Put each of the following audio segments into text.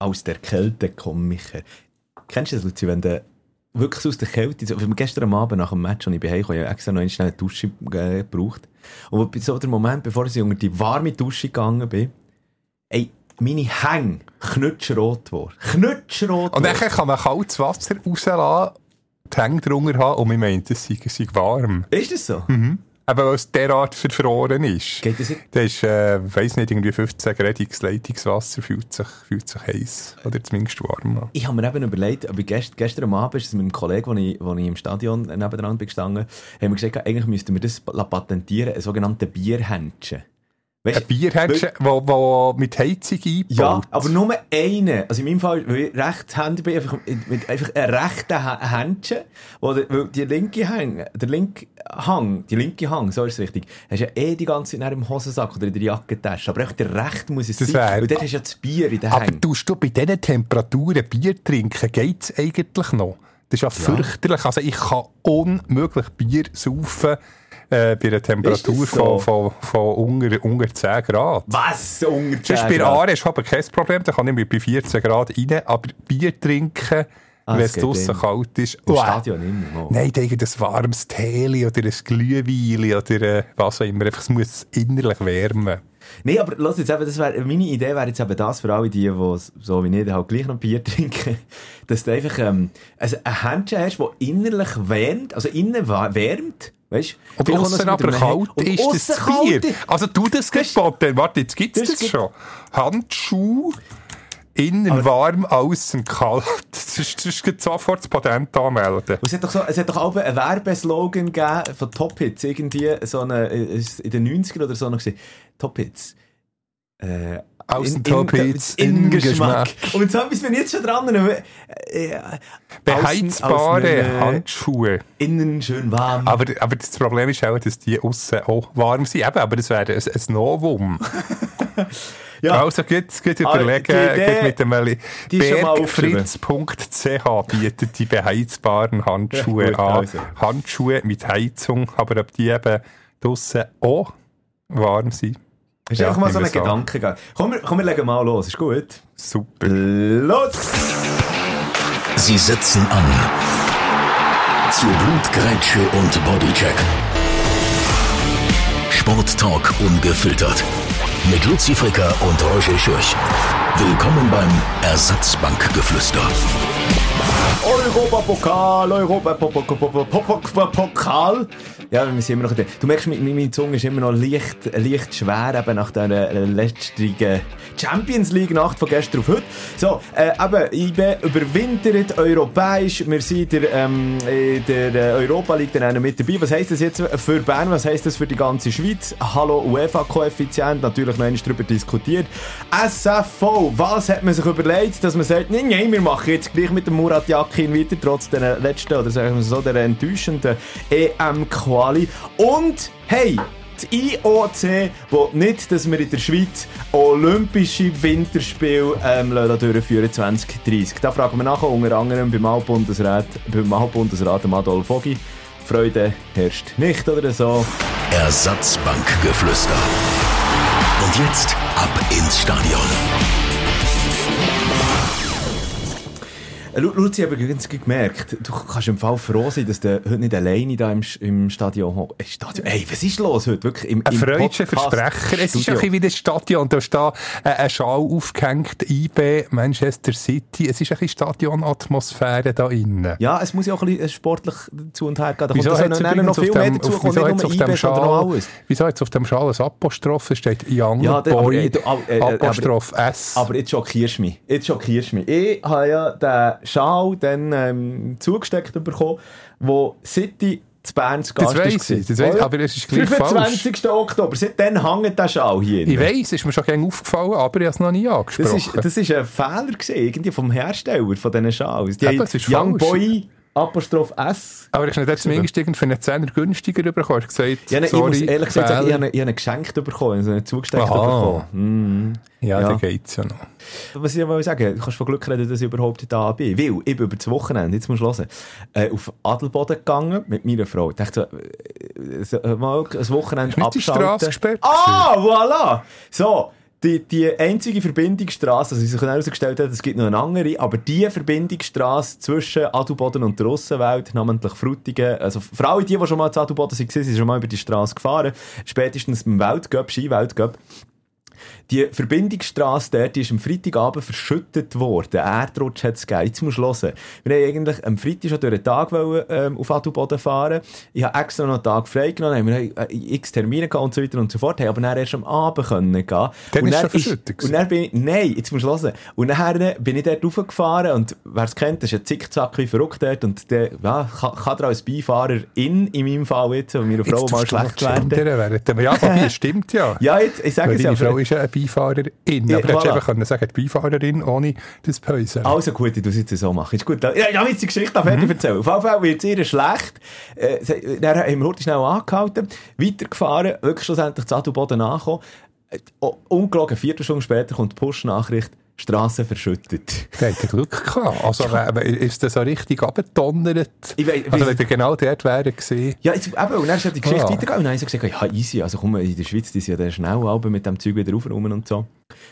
aus der Kälte kommen, Michael. Kennst du das, Luzi, wenn du wirklich aus der Kälte, so, gestern am Abend nach dem Match, als ich bei Hause ja extra noch schnell eine Dusche äh, gebraucht. Und so der Moment, bevor ich unter die warme Dusche gegangen bin, ey, meine Hänge knutschrot geworden. Knutschrot Und dann kann man kaltes Wasser rauslassen, die Hänge drunter haben und man meint, es sei, sei warm. Ist das so? Mhm. Aber weil es derart verfroren ist. Geht das nicht? Das ist, äh, weiss nicht, irgendwie 15 Grad Leitungswasser fühlt sich, fühlt sich heiß. Oder zumindest warm an. Ich habe mir eben überlegt, aber gest, gestern am Abend ist es mit einem Kollegen, wo ich, wo ich im Stadion nebenan bin gestanden, haben wir gesagt, eigentlich müssten wir das patentieren, einen sogenannten Bierhändchen. Weißt, ein Bierhändchen, wo, wo mit Heizung einbaut. Ja, aber nur eine. Also in meinem Fall, weil ich rechtshändig bin, einfach, mit einfach einem rechten Händchen, wo der, weil die linke Hang, der linke Hang, die linke Hang, so ist es richtig, hast ja eh die ganze Zeit in einem Hosensack oder in der Jackentasche. Aber der rechte muss es das sein, wär, weil dort hast du ja das Bier in den Aber Hängen. tust du bei diesen Temperaturen Bier trinken, geht's eigentlich noch? Das ist ja, ja. fürchterlich. Also ich kann unmöglich Bier saufen, äh, bei einer Temperatur so? von, von, von unter, unter 10 Grad. Was? Unter 10 Grad? Bei Aare ist aber kein Problem, da kann ich bei 14 Grad rein, aber Bier trinken, ah, wenn es draussen kalt ist. Im wow. Stadion immer. Oh. Nein, denke ein warmes Tee oder ein Glühwein oder äh, was auch immer. Einfach, es muss innerlich wärmen. Nein, aber lass jetzt eben, das wär, meine Idee wäre jetzt eben das für alle die, die so wie ich halt gleich noch Bier trinken, dass du einfach ähm, also ein Händchen hast, das innerlich wärmt, also innen wärmt, Weißt du? Und außen aber kalt ist das Bier. Also du das geboten. Warte, jetzt gibt es das, das schon. Handschuh, innen aber warm, außen kalt. Das ist, ist sofort das Patent anmelden. Es hat doch, so, es hat doch auch einen Werbeslogan gegeben von Top Hits. Irgendwie so eine, in den 90ern oder so noch gesehen. Top Hits. Äh, Außentopits, Innengeschmack. Und jetzt haben wir jetzt schon dran. Äh, äh, Beheizbare äh, Handschuhe. Innen schön warm. Aber, aber das Problem ist auch, dass die außen auch warm sind. Eben, aber das wäre ein, ein Novum. ja. Also gut, gut ah, überlegen, gut mit dem bergfritz.ch bietet die beheizbaren Handschuhe ja, gut, an. Also. Handschuhe mit Heizung, aber ob die eben draussen auch warm sind. Ist ja, einfach mal so ein Gedanke. Komm, komm, wir legen mal los. Ist gut? Super. Los! Sie setzen an. Zu Blutgrätsche und Bodycheck. Sporttalk ungefiltert. Mit Luzi Fricker und Roger Schürch. Willkommen beim Ersatzbankgeflüster. Europapokal, Europapokal. Ja, wir sind immer noch. Du merkst, meine Zunge ist immer noch leicht, leicht schwer, eben nach der letzten Champions League Nacht von gestern auf heute. So, äh, eben, bin überwintert europäisch. Wir sind der, ähm, der äh, Europa League dann mit dabei. Was heisst das jetzt für Bern? Was heisst das für die ganze Schweiz? Hallo UEFA-Koeffizient, natürlich noch einmal darüber diskutiert. SFV, was hat man sich überlegt, dass man sagt, nein, nein, wir machen jetzt gleich mit dem Murat Yakin weiter, trotz der letzten, oder sagen wir so, der enttäuschenden EM-Quali. Und, hey, die IOC will nicht, dass wir in der Schweiz Olympische Winterspiele ähm, durchführen 2030. Da fragen wir nachher unter anderem beim Altbundesrat, beim Altbundesrat Adolf Vogi. Freude herrscht nicht oder so. Ersatzbankgeflüster. Und jetzt ab ins Stadion. Äh, Luzi, aber ganz gemerkt, du kannst im Fall froh sein, dass du heute nicht alleine da im, im Stadion hockst. Stadion. Ey, was ist los heute? Wirklich im, ein freudscher Versprecher. Es ist ein bisschen wie das Stadion. Da ist da äh, ein Schal aufgehängt, IB, Manchester City. Es ist ein bisschen Stadionatmosphäre da innen. Ja, es muss ja auch ein bisschen sportlich zu und her gehen. Da wieso kommt noch, noch viel mehr dazu, wieso nicht nur IB, Schal, alles. Wieso jetzt auf dem Schal ein Apostroph? Es steht Young ja, der, Boy, aber, äh, äh, Apostroph aber, S. Aber jetzt schockierst du mich. Jetzt schockierst du mich. Ich habe ja den Schal dann ähm, zugesteckt bekommen, wo City zu Bern zu Gast das weiss ich, das weiss ich, aber es ist gleich 25. falsch. Oktober, seitdem hängt der Schal hier. Ich weiss, ist mir schon gerne aufgefallen, aber ich habe es noch nie angesprochen. Das ist, das ist ein Fehler gewesen, irgendwie vom Hersteller von diesen Schals. Die Eben, Young falsch. Boy Apostroph S. Aber ich habe zumindest für einen Zehner günstiger bekommen. Ich, gesagt, ja, ne, sorry, ich muss ehrlich gesagt sagen, ich habe, ich habe geschenkt bekommen, also zugesteckt bekommen. Mm. Ja, ja, da geht's ja noch. Was ich mal sagen, du kannst von Glück reden, dass ich überhaupt da bin. Weil ich bin über das Wochenende, jetzt musst du hören, äh, auf Adelboden gegangen mit meiner Frau. Ich dachte so, äh, mal ein Wochenende abschalten. Ah, voilà! So, die, die einzige Verbindungsstraße, also wie sich herausgestellt hat, es gibt noch eine andere, aber die Verbindungsstraße zwischen Adelboden und der Russenwelt, namentlich Frutigen, also für alle die, die schon mal zu Adelboden waren, sind schon mal über die Straße gefahren, spätestens beim Weltcup, Ski-Weltcup, die Verbindungsstrasse dort ist am Freitagabend verschüttet worden. Erdrutsch hat es gegeben. Jetzt musst du hören. Wir wollten eigentlich am Freitag schon durch den Tag wollen, ähm, auf Adelboden fahren. Ich habe extra noch einen Tag freigenommen. Wir haben äh, x Termine gehabt und so weiter und so fort. Haben aber dann erst am Abend können gehen. Dann und ist dann verschüttet. Und dann bin ich, nein, jetzt musst du hören. Und dann bin ich dort raufgefahren und wer es kennt, das ist ein Zickzack wie verrückt dort und der, ja, kann, kann er als Beifahrer in, in meinem Fall jetzt, wenn meine Frau mal schlecht werden. Ja, aber stimmt ja. Ja, jetzt, ich sage es ja. Frau ist ja Beifahrerin. Ja, aber voilà. hättest einfach können sagen, die Beifahrerin ohne das Päusen. Also gut, ich muss es jetzt so machen. Ist gut. Ja, ich habe jetzt die Geschichte fertig mhm. erzählen. Auf jeden Fall wird es ihr schlecht. Äh, dann haben wir heute schnell angehalten, weitergefahren, wirklich schlussendlich zu Adelboden angekommen. Äh, ungelogen, vier Stunden später kommt die Push-Nachricht, Straße verschüttet. Der hat Glück gehabt. Also, ja. ist das so richtig abgetonnert? Ich weiss, also, wenn wir genau dort wären gesehen. Ja, jetzt, eben, und dann ist die Geschichte ah. weitergegangen und dann habe ich so gesagt, ja, easy, also komm, in der Schweiz, die sind ja schnell mit dem Zeug wieder raufrum und so.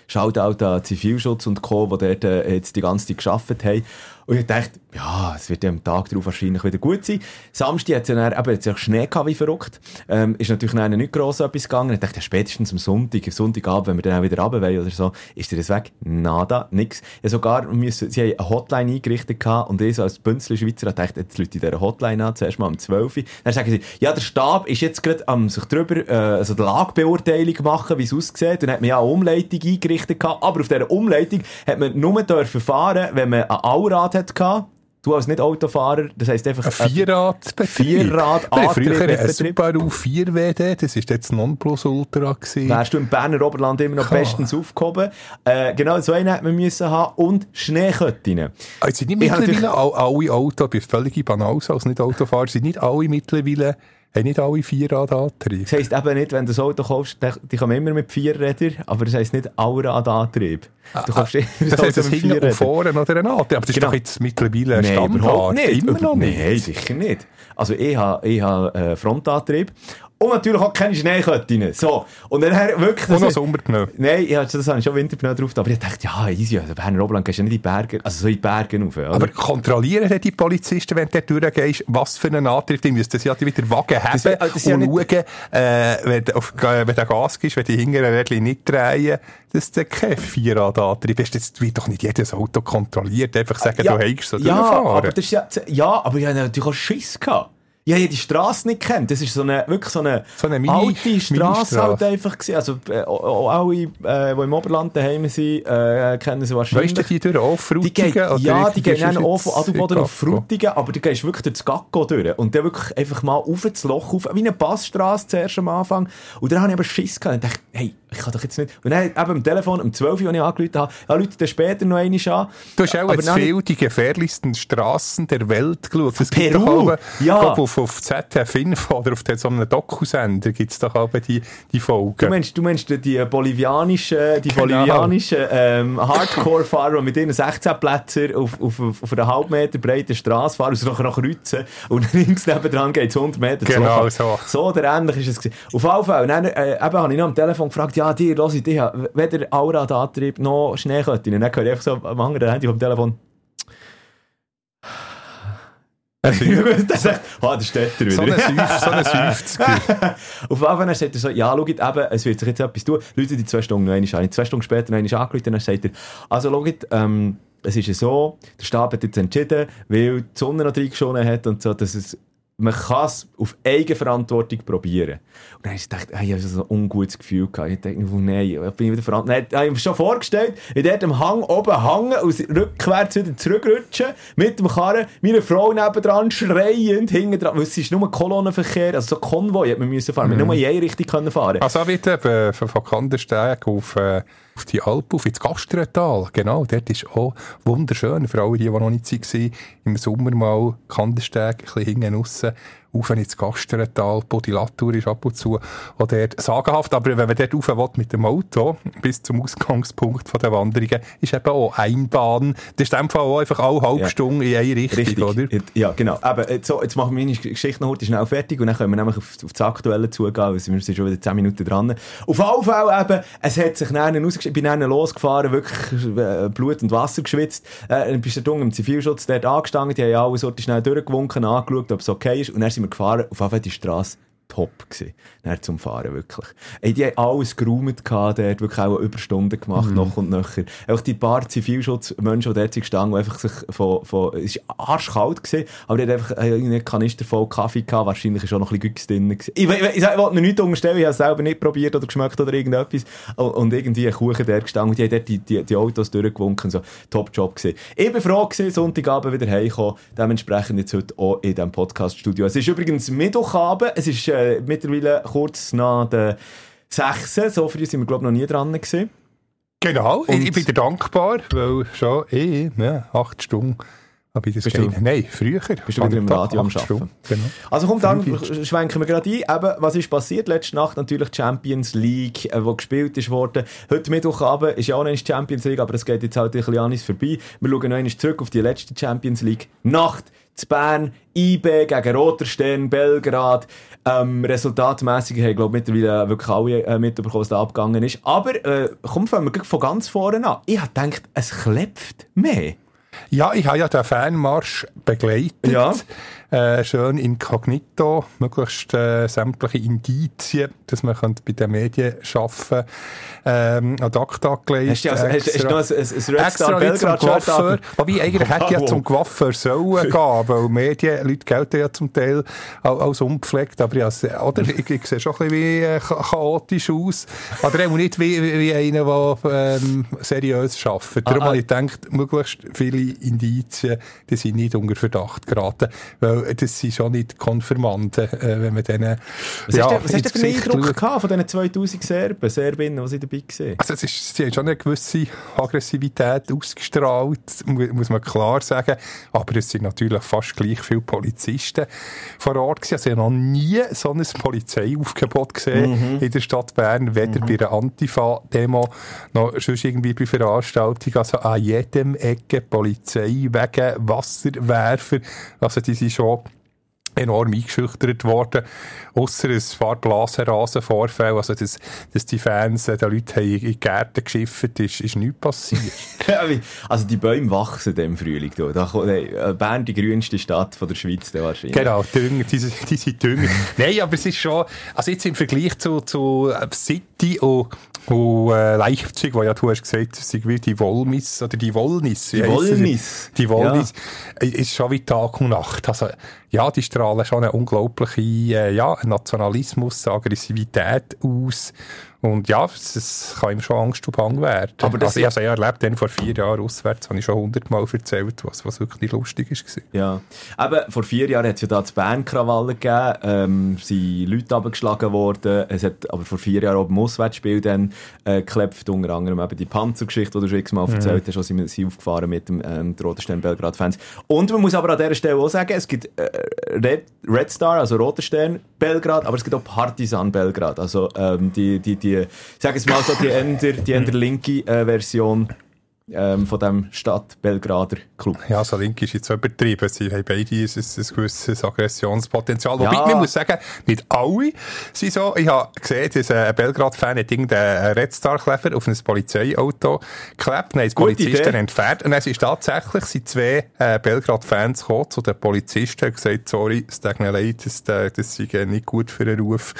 Schaut auch an Zivilschutz und Co., die dort äh, jetzt die ganze Zeit gearbeitet haben. Und ich dachte, ja, es wird ja am Tag darauf wahrscheinlich wieder gut sein. Samstag hat es ja dann, eben, ja Schnee gehabt, wie verrückt. Ähm, ist natürlich dann nicht gross etwas gegangen. Ich dachte, ja, spätestens am Sonntag, am Sonntagabend, wenn wir dann auch wieder runter wollen oder so, ist dir das weg? Nada, nix. Ja, sogar müssen, sie haben eine Hotline eingerichtet gehabt und ich so als Bünzli-Schweizer dachte, jetzt Leute in dieser Hotline an, zuerst mal um 12 Uhr. Dann sagen sie, ja, der Stab ist jetzt gerade am sich drüber, äh, also die Lagebeurteilung machen, wie es aussieht. Dann hat man ja eine Umleitung eingerichtet gehabt, aber auf dieser Umleitung hat man nur dürfen fahren, wenn man ein Allrad hatte. Du als Nicht-Autofahrer, das heisst einfach... Ein Vierrad Vierrad Früher ein Subaru 4WD, das war jetzt Nonplusultra. Gewesen. Wärst du im Berner Oberland immer noch Klar. bestens aufgehoben. Äh, genau, so einen hätte man müssen haben. Und Schneeköttinnen. Also sind nicht mittlerweile alle Autos, bin völlig banal als Nicht-Autofahrer, sind nicht alle mittlerweile haben nicht alle Vierradantrieb? Das heisst eben nicht, wenn du das Auto kaufst, die kommen immer mit vier Rädern, aber das heisst nicht Allradantrieb. Du ah, kaufst immer das heisst, das hinten und vorne einen Antrieb, aber das genau. ist doch jetzt mittlerweile ein Standard. Nicht. Immer noch nicht. Nein, sicher nicht. Also ich habe, ich habe äh, Frontantrieb und natürlich auch keine Schneeköttinnen. So. Und dann wirklich... Und noch Sommerpneu. Nein, ja, das habe ich schon Winterpneu drauf. Aber ich dachte, ja, easy, also Berner Oberland gehst du nicht in die Berge, also so in die Berge rauf. Oder? Aber kontrollieren die Polizisten, wenn du dort durchgehst, was für einen Antrieb, die müssen ja wieder Wagen haben das, das und ja schauen, äh, wenn, auf, wenn du Gas gibst, wenn die hinteren Rädchen nicht drehen, dass du kein Vierradantrieb ist. Das wird doch nicht jedes Auto kontrolliert, einfach sagen, ja, du hast so ja, aber das ist ja, ja, aber ich hatte natürlich auch Schiss gehabt ich habe die Straße nicht kennt. Das ist so eine, wirklich so eine, so eine Mini, alte Straße halt einfach gewesen. Also, äh, alle, äh, die im Oberland daheim sind, äh, kennen sie wahrscheinlich. Weißt du, die durch auf Frutigen? Die geht, ja, die gehen dann auch von Adelboden auf Frutigen, aber du gehst wirklich durch das Gacko durch. Und dann wirklich einfach mal auf das Loch, auf, wie eine Passstraße zuerst am Anfang. Und dann habe ich aber Schiss gehabt und dachte, hey, ich kann doch jetzt nicht. Und dann eben am Telefon, um 12 Uhr, als ich angerufen habe, ja, Leute dann später noch einmal an. Du hast auch jetzt viel die gefährlichsten Straßen der Welt geschaut. Es Peru, gibt doch ja. auf, auf ZDF Info oder auf so einem Dokusender gibt es doch auch die, die Folgen. Du meinst, du meinst die bolivianischen, die genau. bolivianischen ähm, Hardcore-Fahrer, die mit ihren 16 Plätzen auf, auf, auf, einer halb Meter breiten Straße fahren und nachher noch kreuzen und links nebenan geht es 100 Meter Genau so. So oder ähnlich ist es. Auf jeden Fall. Dann äh, eben, habe ich noch am Telefon gefragt, ja, die, hör ich, die, weder Allradantrieb noch Schneeköttin. dann höre ich einfach so am anderen Handy vom Telefon, das sagt, ah, der steht wieder. So ein Seuf, so ein Auf jeden Fall sagt er so, ja, schaut eben, es wird sich jetzt etwas tun. Leute, die zwei Stunden noch einmal Zwei Stunden später noch einmal angerufen, dann sagt er, also schaut, ähm, es ist ja so, der Stab hat jetzt entschieden, weil die Sonne noch reingeschonen hat und so, dass es man kann es auf Eigenverantwortung probieren. Und dann habe ich gedacht, hey, ich habe so ein ungutes Gefühl gehabt. Ich dachte, oh nein, ich bin wieder verantwortlich. Dann habe ich mir schon vorgestellt, ich dort am Hang oben hängen und rückwärts wieder zurückrutschen, mit dem Karren, meine Frau nebendran schreiend, hinten dran, weil es ist nur Kolonnenverkehr, also so Konvoi hat man müssen fahren, mhm. nur in eine Richtung fahren Also wie eben von Kandersteg auf... Äh auf die Alp, auf ins Gastretal. Genau, dort ist auch wunderschön. Für alle, die, die noch nicht waren, im Sommer mal Kandersteg, ein bisschen hinten raus. Auf ins Gasterental, Podilatur ist ab und zu auch dort sagenhaft, aber wenn man dort rauf will mit dem Auto bis zum Ausgangspunkt von der Wanderungen, ist eben auch Einbahn. Das ist in dem Fall auch einfach alle halbe ja. Stunde in eine Richtung, Richtig. oder? Ja, genau. Aber so, jetzt machen wir meine Geschichte noch heute schnell fertig und dann können wir nämlich auf, auf das Aktuelle zugehen, weil wir sind schon wieder 10 Minuten dran. Auf jeden Fall eben, es hat sich dann ich bin dann losgefahren, wirklich äh, Blut und Wasser geschwitzt, äh, bist du im Zivilschutz dort angestanden, die haben alle Sorte schnell durchgewunken, angeschaut, ob es okay ist und dann sind wir gefahren, auf die Straße top gewesen. Dann zum Fahren, wirklich. Ey, die haben alles geräumt gehabt, der hat wirklich auch Überstunden gemacht, mhm. noch und nöcher. Einfach die paar Zivilschutzmenschen, die dort sind gestanden, die einfach sich von, von, es war arschkalt gewesen, aber die hat einfach einen Kanister voll Kaffee gehabt, wahrscheinlich ist auch noch ein bisschen Güchs drin gewesen. Ich, ich, ich, ich wollte mir nichts unterstellen, ich habe es selber nicht probiert oder geschmeckt oder irgendetwas. Und, und irgendwie ein Kuchen der gestanden, die haben dort die, die, die Autos durchgewunken, so, top Job gewesen. Ich bin froh gewesen, Sonntagabend wieder heimgekommen, dementsprechend jetzt heute auch in diesem Podcast-Studio. Es ist übrigens Mittwochabend, es ist, äh, mittlerweile kurz nach der 6. So früh sind wir, glaube ich, noch nie dran gewesen. Genau, Und ich bin dir dankbar, weil schon eh, ja, acht Stunden habe ich das du, Nein, früher. Bist du wieder im Radio am Arbeiten? Genau. Also komm, dann schwenken wir gerade ein. Eben, was ist passiert? Letzte Nacht natürlich Champions League, äh, wo gespielt ist worden. Heute Mittwochabend ist ja auch noch Champions League, aber es geht jetzt halt ein bisschen an uns vorbei. Wir schauen noch einmal zurück auf die letzte Champions League Nacht zu Bern, IB gegen Roter Stern, Belgrad. Ähm, resultatmäßig haben, glaube ich, mittlerweile wirklich alle äh, mitbekommen, was da abgegangen ist. Aber, äh, komm, fangen wir von ganz vorne an. Ich habe gedacht, es klebt mehr. Ja, ich habe ja den Fanmarsch begleitet. Ja. Äh, schön inkognito, möglichst äh, sämtliche Indizien, dass man bei den Medien arbeiten ähm, an Akta gelegt. Hast du, also, hast, hast du noch ein, ein, Red Star Belgrad Coiffeur? Wobei, eigentlich hätte ja zum Coiffeur sollen gehen, weil Medien, Leute gelten ja zum Teil als unpflegt, aber ja, oder, ich, ich sehe schon ein bisschen wie äh, chaotisch aus. Aber auch nicht wie, wie einer, der ähm, seriös arbeitet. Darum ah, habe ich gedacht, möglichst viele Indizien, die sind nicht unter Verdacht geraten, weil das sind schon nicht Konfirmanden, äh, wenn man denen... Was ja, hast du, für einen Eindruck gehabt von diesen 2000 Serben, Serbinnen, die sie dabei waren? Also es ist, sie haben schon eine gewisse Aggressivität ausgestrahlt, muss man klar sagen, aber es sind natürlich fast gleich viele Polizisten vor Ort gewesen. Also ich habe noch nie so ein Polizeiaufgebot gesehen mhm. in der Stadt Bern, weder mhm. bei einer Antifa-Demo noch sonst irgendwie bei Veranstaltungen. Also an jedem Ecke Polizei wegen Wasserwerfer. Also die sind schon Europe. Enorm eingeschüchtert worden. Ausser ein paar Glasrasenvorfälle, also dass, dass die Fans äh, den Leuten in die Gärten geschifft, ist, ist nichts passiert. also die Bäume wachsen im Frühling. Da. Da, äh, Bern, die grünste Stadt von der Schweiz da wahrscheinlich. Genau, Düng, diese, diese Dünger. Nein, aber es ist schon, also jetzt im Vergleich zu, zu äh, City und und äh, Leipzig, wo ja du hast gesagt, es ist wie die Wollmis oder die Wollnis. Die Wollnis. Die Wollnis ja. ist schon wie Tag und Nacht. Also ja, die strahlen schon eine unglaubliche äh, ja, Nationalismus, Aggressivität aus. Und ja, es kann ihm schon Angst und Bang werden. Aber das also, ich habe es ja erlebt, dann vor vier Jahren auswärts, habe ich schon hundertmal erzählt, was, was wirklich nicht lustig war. Ja, aber vor vier Jahren hat es ja da zu Bern gegeben, ähm, sind Leute abgeschlagen worden, es hat aber vor vier Jahren auch beim Auswärtsspiel dann äh, unter anderem eben die Panzergeschichte, die du schon x-mal mhm. erzählt hast, sind sie aufgefahren mit dem ähm, Roten Belgrad-Fans. Und man muss aber an dieser Stelle auch sagen, es gibt äh, Red, Red Star, also Roter Stern Belgrad, aber es gibt auch Partisan Belgrad, also ähm, die, die, die, sag es mal so, die eher, die eher linke äh, Version ähm, von dem Stadt Belgrader Club. Ja, so link ist jetzt übertrieben. Sie haben beide ein, ein gewisses Aggressionspotenzial. Ja. Wobei, man muss sagen, nicht alle sind so. Ich habe gesehen, dass ein Belgrad-Fan hat irgendeinen Red Star-Kleber auf ein Polizeiauto geklebt, haben die Polizisten entfernt. Und es ist tatsächlich, sind zwei äh, Belgrad-Fans gekommen zu den Polizisten und gesagt, sorry, es tut mir leid, das, das ist nicht gut für einen Ruf.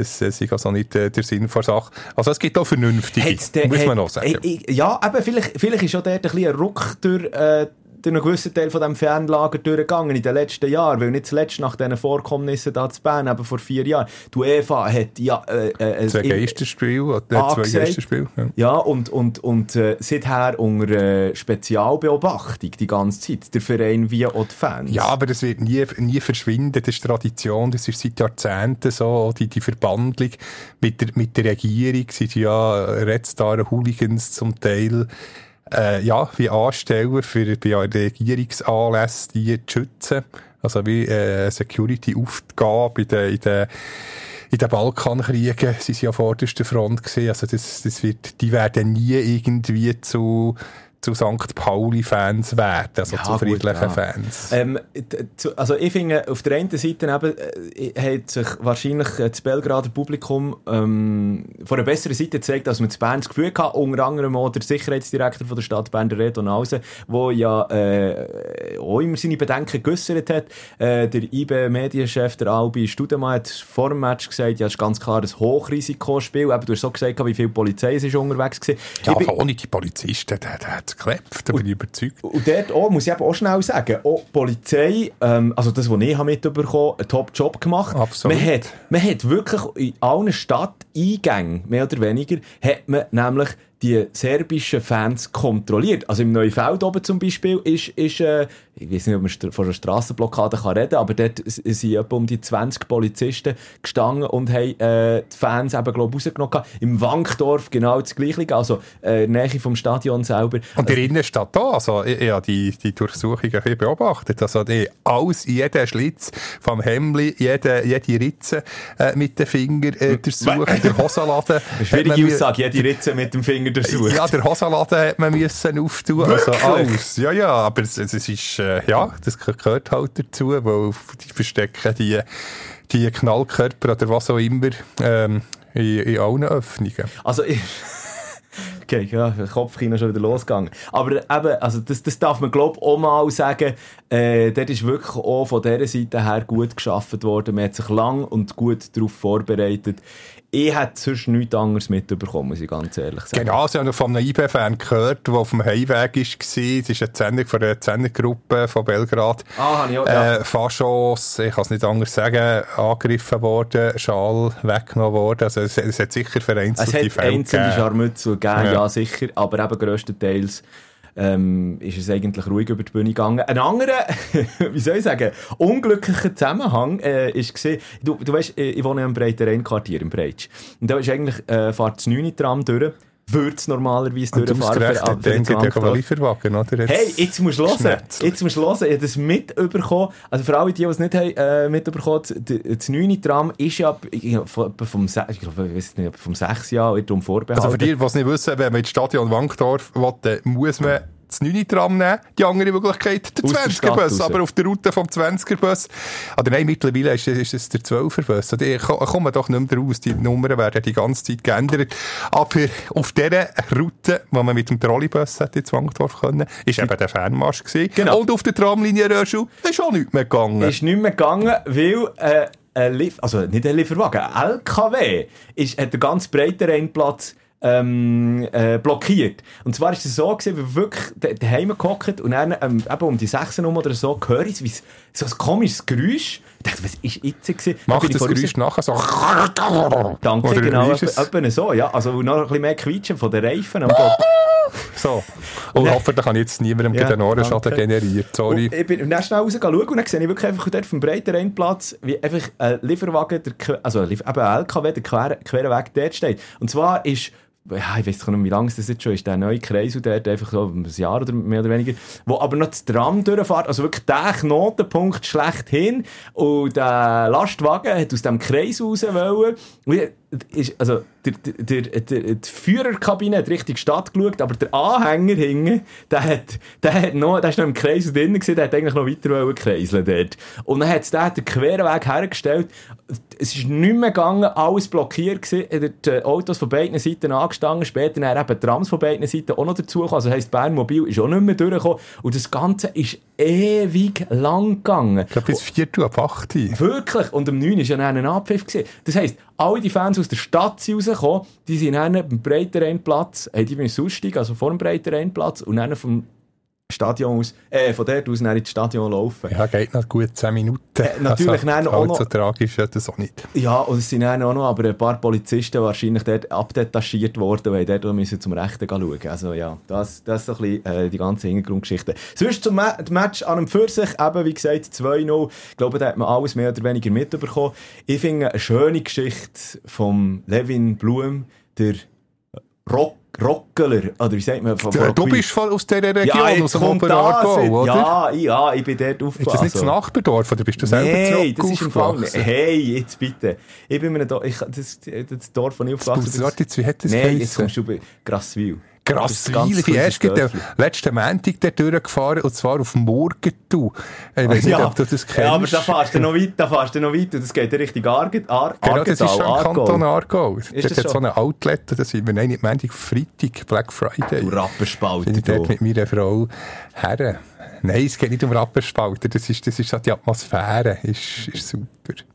Das äh, ist also nicht äh, der Sinn der Sache. Also es gibt auch Vernünftige, der, muss man auch sagen. Äh, ja, aber vielleicht, vielleicht ist auch dort ein bisschen ein Ruck durch... Äh, durch einen gewissen Teil von diesem Fernlager durchgegangen in den letzten Jahren, weil nicht zuletzt nach diesen Vorkommnissen da zu Bern, eben vor vier Jahren, die UEFA hat ja... Äh, äh, zwei Geisterspiele, oder zwei Geisterspiele. Ja, ja und, und, und äh, seither unter äh, Spezialbeobachtung die ganze Zeit, der Verein wie auch die Fans. Ja, aber das wird nie, nie verschwinden, das ist Tradition, das ist seit Jahrzehnten so, die, die Verbandlung mit der, mit der Regierung. Sind ja Red Star Hooligans zum Teil äh, ja, wie Ansteller für bei Regierungsanlässen die zu schützen. Also wie äh, Security-Aufgabe in den, in den in den Balkankriegen sind sie ja vorderster Front gewesen. Also das, das wird, die werden nie irgendwie zu zu St. Pauli-Fans werden, also ja, zu friedlichen gut, ja. Fans? Ähm, also ich finde, auf der einen Seite eben, äh, hat sich wahrscheinlich das Belgrader Publikum ähm, von einer besseren Seite gezeigt, als man das Bern das Gefühl hatte, unter anderem auch der Sicherheitsdirektor von der Stadt Bern, der Reto Nause, der ja äh, auch immer seine Bedenken geäussert hat. Äh, der IB-Medienchef, der Albi Studemann, hat vor dem Match gesagt, ja, es ist ganz klar ein Hochrisikospiel. Eben, du hast so gesagt, wie viel Polizei ist unterwegs war. Ja, aber ohne die Polizisten, der, der hat's geklebt, da bin ich überzeugt. Und dort auch, muss ich eben auch schnell sagen, auch die Polizei, ähm, also das, was ich mitbekommen habe, einen Top-Job gemacht. Absolut. Man hat, man hat wirklich in allen Stadteingängen, mehr oder weniger, hat man nämlich die serbischen Fans kontrolliert. Also im Neufeld oben zum Beispiel ist, ist äh, ich weiß nicht, ob man von einer Strassenblockade kann reden kann, aber dort sind etwa um die 20 Polizisten gestanden und haben äh, die Fans eben, glaube ich, rausgenommen. Im Wankdorf genau das Gleiche, also äh, Nähe vom Stadion selber. Und die also, Innenstadt da, also ich, ich habe die, die Durchsuchung ein bisschen beobachtet, also die, alles, jeder Schlitz vom Hemli, jede, jede Ritze äh, mit dem Finger äh, durchsucht, der Hosenladen. Schwierige Aussage, jede Ritze mit dem Finger durchsucht. Ja, der Hosenladen hat man müssen auftun, also alles. Ja, ja, aber es, es ist... Äh, äh, ja, das gehört halt dazu, weil die verstecken die, die Knallkörper oder was auch immer ähm, in, in allen Öffnungen. Also ich Okay, ja, der Kopfkino schon wieder losgegangen. Aber eben, also das, das darf man glaube ich auch mal sagen, äh, dort ist wirklich auch von dieser Seite her gut geschaffen worden. Man hat sich lang und gut darauf vorbereitet ich hätte sonst nichts anderes mitbekommen, muss ich ganz ehrlich sagen. Genau, ich habe noch von einem IB-Fan gehört, der auf dem Heimweg war. Es ist eine Sendung von einer Sendegruppe von Belgrad. Ah, habe ich auch, ja. Äh, Faschos, ich kann es nicht anders sagen, angegriffen worden, Schal weggenommen worden. Also es, es hat sicher vereinzelte Fälle Es hat einzelne Scharmützel gegeben, ja. Ja sicher, aber eben grösstenteils ähm, ist es eigentlich ruhig über die Bühne gegangen. Ein anderer, wie soll ich sagen, unglücklicher Zusammenhang äh, ist gesehen, du, du weißt, ich wohne im Breiterein-Quartier, im Breitsch. Und da ist eigentlich, äh, fährt das 9 Tram durch, würde es normalerweise durchfahren. Und dann geht ja Lieferwagen, oder? hey, jetzt musst du hören. Jetzt musst du hören. Ich habe das mitbekommen. Also für alle, die, die es nicht haben, äh, mitbekommen, das 9. Tram ist ja vom, vom, ich glaube, ich weiß nicht, vom 6 Jahr darum vorbehalten. Also für die, die es nicht wissen, wenn man ins Stadion Wankdorf will, muss man das 9 Tram nehmen. Die andere Möglichkeit, der 20er-Bus. Aber auf der Route vom 20er-Bus. Oder nein, mittlerweile ist, ist es der 12er-Bus. Ich komme doch nicht mehr raus. Die Nummern werden die ganze Zeit geändert. Aber auf dieser Route, wo man mit dem Trolleybus hätte in Zwangdorf können, ist eben der Fernmarsch gewesen. Genau. Und auf der Tramlinie Röschel ist auch nichts mehr gegangen. Ist nicht mehr gegangen, weil, äh, ein Lief also nicht ein Lieferwagen, ein LKW ist, hat den ganz breiten Rennplatz ähm, äh, blockiert. Und zwar ist es so gewesen, wir wirklich daheim gehockt und dann ähm, eben um die 6 Uhr oder so höre ich wie so ein komisches Geräusch. Ich dachte, was ist jetzt gewesen? Macht das Geräusch nachher so... Danke, oder genau. Etwa so, ja. Also noch ein bisschen mehr quietschen von den Reifen So. Und dann, hoffentlich kann ich jetzt niemandem ja, den Ohrenschaden generieren. Sorry. Und ich bin dann schnell raus schauen und dann sehe ich wirklich einfach dort vom breiten Rennplatz, wie einfach ein Lieferwagen, der, also eben ein LKW, der queren Weg dort steht. Und zwar ist ja, ich weiß nicht, wie lange das jetzt schon ist, der neue Kreisel dort, einfach so ein Jahr oder mehr oder weniger, wo aber noch das Tram durchfährt, also wirklich der Knotenpunkt schlechthin. Und der Lastwagen hat aus dem Kreis raus wollen, ist, also, der, der, der, die Führerkabine hat richtig Stadt geschaut, aber der Anhänger hinten, der hat, der hat noch, der ist noch im Kreis drin gewesen, der hat eigentlich noch weiter kreiseln dort. Und dann hat der den queren Weg hergestellt. Es ist nicht mehr gegangen, alles blockiert gewesen, die Autos von beiden Seiten angestanden, später dann eben Trams von beiden Seiten auch noch dazugekommen, also heisst Bernmobil ist auch nicht mehr durchgekommen und das Ganze ist ewig lang gegangen. Ich glaube bis 4 Uhr ab 8 Wirklich, und um 9 war ja dann ein Abpfiff gewesen. Das heisst, alle die Fans aus der Stadt sind rausgekommen, die sind dann beim Breitenrheinplatz, hey, die müssen aussteigen, also vor dem Breitenrheinplatz, und dann vom Stadion aus, äh, von dort aus ins Stadion laufen. Ja, geht noch gut 10 Minuten. Äh, natürlich also, auch noch... so tragisch ist das auch nicht. Ja, und es sind dann auch noch aber ein paar Polizisten wahrscheinlich dort abdetachiert worden, weil dort müssen zum Rechten schauen. Also ja, das, das ist so ein bisschen äh, die ganze Hintergrundgeschichte. Sonst zum Ma Match an einem Pfirsich, eben wie gesagt 2-0. Ich glaube, da hat man alles mehr oder weniger mitbekommen. Ich finde eine schöne Geschichte von Levin Blum, der Rock, Rockeler, oder wie sagt man? Von, von du bist von, aus dieser Region, ja, aus dem Oberaargau, oder? Ja, ja, ich bin dort aufgewachsen. Ist das nicht das Nachbardorf, oder bist du selber Nein, das ist im Fall Hey, jetzt bitte. Ich bin mir da, ich, das, das Dorf, wo ich aufgewachsen bin. Warte, wie hat das Nein, jetzt kommst du bei Grasswil. Grasswil, ich bin erst den letzten Montag dort durchgefahren, und zwar auf Morgenthau. Ich weiß nicht, ja. ob du das kennst. Ja, aber da fährst du noch weiter, da fährst du noch weiter. Das geht in Richtung Arge Ar Genau, das ist schon Aargau. Kanton Aargau. Ist Dort hat so schon? ein Outlet, da sind wir, nein, nicht Montag, Freitag, Black Friday. Du Rappenspalter, Bin ich dort mit meiner Frau her. Nein, es geht nicht um Rapperspalter, das ist, das ist so die Atmosphäre, ist, ist super.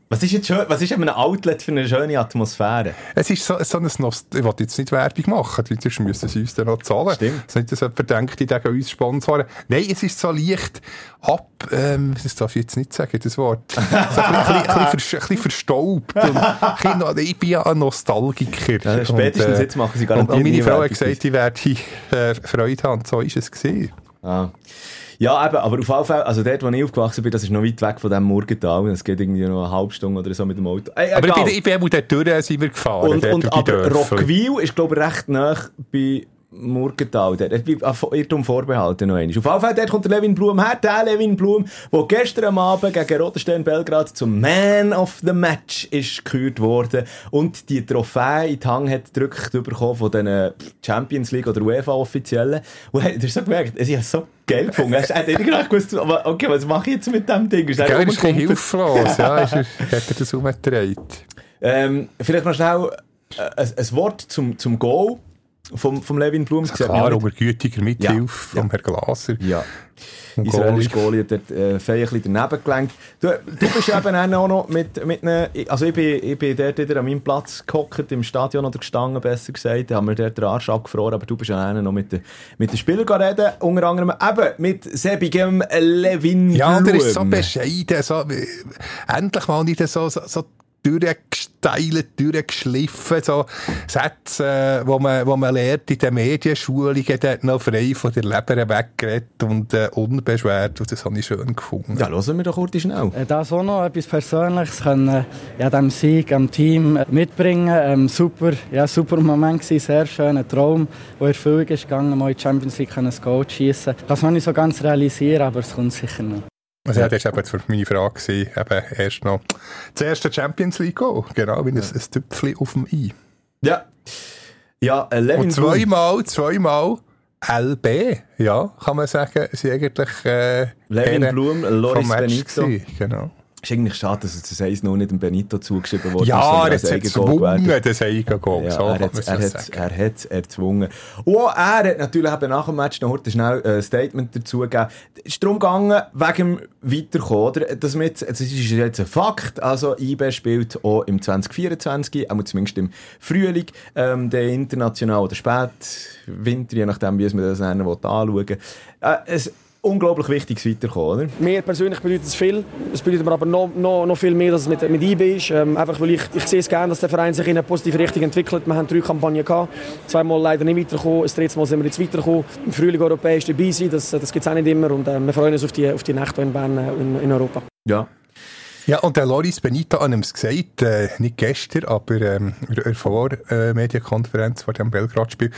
Was ist jetzt schön, was ist eben ein Outlet für eine schöne Atmosphäre? Es ist so, so ein Nost ich will jetzt nicht Werbung machen, sonst müssen sie uns dann noch zahlen. Stimmt. Es ist nicht, dass jemand denkt, die denken uns sponsoren. Nein, es ist so leicht ab, ähm, das darf ich jetzt nicht sagen, das Wort. So ein bisschen, bisschen, verstaubt. Und ein bisschen ich bin ja ein Nostalgiker. Ja, spätestens Und, äh, jetzt machen sie garantiert und meine Frau hat gesagt, ich werde äh, Freude haben. So ist es gesehen. Ah. Ja, eben, aber auf jeden Fall, also dort, wo ich aufgewachsen bin, das ist noch weit weg von dem Morgental. Es geht irgendwie noch eine halbe Stunde oder so mit dem Auto. Ey, Aber ich bin, ich bin auch dort durch, sind wir gefahren. und, und aber Dörfer. Rockwil ist, glaube ich, recht nah bei Murgenthal. Der, der, Irrtum vorbehalten noch einmal. Auf jeden Fall, dort kommt der Levin Blum her, der Levin Blum, der gestern Abend gegen Rotenstein Belgrad zum Man of the Match ist gekürt worden und die Trophäe in die Hand hat gedrückt bekommen von den Champions League oder UEFA-Offiziellen. Und du hast so gemerkt, es ist so geil gefunden. Er hat nicht gedacht, gewusst, okay, was mache ich jetzt mit dem Ding? Ist er ist hilflos, ja, ist er, hat er das umgedreht. Ähm, vielleicht noch schnell äh, ein, ein Wort zum, zum Goal vom, vom Levin Blum. Das man Klar, unter gütiger Mithilfe Ja, vom Herrn Glaser. Ja. Und Israelische Goalie. Hat dort äh, fein ein daneben gelenkt. Du, du bist eben auch noch mit, mit einem, also ich bin, ich bin dort wieder an meinem Platz gehockt, im Stadion oder gestanden, besser gesagt, da haben wir dort den Arsch abgefroren, aber du bist ja auch noch mit den, mit den Spielern reden, unter anderem eben mit sebigem Levin Ja, Blum. der ist so bescheiden, so, äh, endlich mal nicht so, so, so durchgesteilt, durchgeschliffen, so Sätze, äh, wo man, wo man lernt in den Medienschulungen, der hat noch frei von der Leber weggeredet und äh, unbeschwert, und das habe ich schön gefunden. Ja, hören wir doch kurz schnell. Äh, Das auch noch etwas Persönliches können, ja, dem Sieg am Team äh, mitbringen. Ähm, super, ja, super Moment gewesen, sehr schöner Traum, der in Erfüllung ist gegangen, mal in die Champions League können ein Goal zu schiessen. Ich kann nicht so ganz realisieren, aber es kommt sicher noch. Also, ja, das war jetzt für meine Frage, gewesen, eben erst noch das erste Champions League Goal, genau, wie ein, ein Tüpfchen auf dem I. Ja. Ja, äh, Levin Und zweimal, zweimal LB, ja, kann man sagen, sind eigentlich äh, Levin Blum, Loris Benito. gewesen, Genau. Ist eigentlich schade, dass das Eis noch nicht dem Benito zugeschrieben wurde. Ja, er hat Eigengoal erzwungen, das Eigengoal. Ja, so er hat er es hat er erzwungen. Und er hat natürlich eben nach dem Match noch heute schnell ein Statement dazu gegeben. Es ist darum gegangen, wegen dem Weiterkommen. Oder? Wir jetzt, das ist jetzt ein Fakt. Also, IB spielt auch im 2024, auch zumindest im Frühling, ähm, der international oder Spätwinter, je nachdem, wie es man das nennen will, anschauen. Äh, es unglaublich wichtiges Weiterkommen, oder? Mir persönlich bedeutet es viel. Es bedeutet mir aber noch, noch, noch viel mehr, dass es mit, mit IB ist. Ähm, einfach weil ich, ich sehe es gerne, dass der Verein sich in eine positive Richtung entwickelt. Wir haben drei Kampagnen gehabt. Zweimal leider nicht weitergekommen. Das dritte Mal sind wir jetzt weitergekommen. Im Frühling europäisch dabei sein, das, das gibt es auch nicht immer. Und äh, wir freuen uns auf die, auf die Nächte in Bern äh, in, in Europa. Ja. Ja, und der Loris Benito hat ihm gesagt, äh, nicht gestern, aber ähm, in der Vor-Medienkonferenz vor dem Belgrad-Spiel,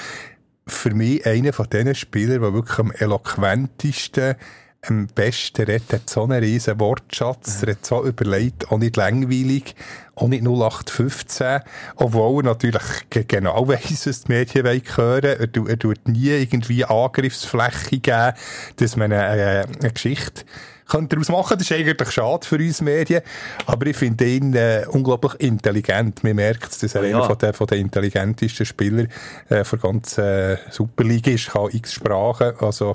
für mich einer von diesen Spielern, der wirklich am eloquentesten, am besten redet, hat so einen riesen Wortschatz, er hat so überlegt, auch nicht langweilig, auch nicht 0815, obwohl er natürlich ge- genau weiss, was die Medien wollen hören. Er, tu- er tut nie irgendwie Angriffsfläche geben, dass man eine, äh, eine Geschichte könnte daraus machen. Das ist eigentlich schade für uns Medien. Aber ich finde ihn äh, unglaublich intelligent. Man merkt, dass er Oh ja. einer von der, von der intelligentesten Spieler äh, der ganzen äh, Superliga ist. Kann x Sprachen. Also,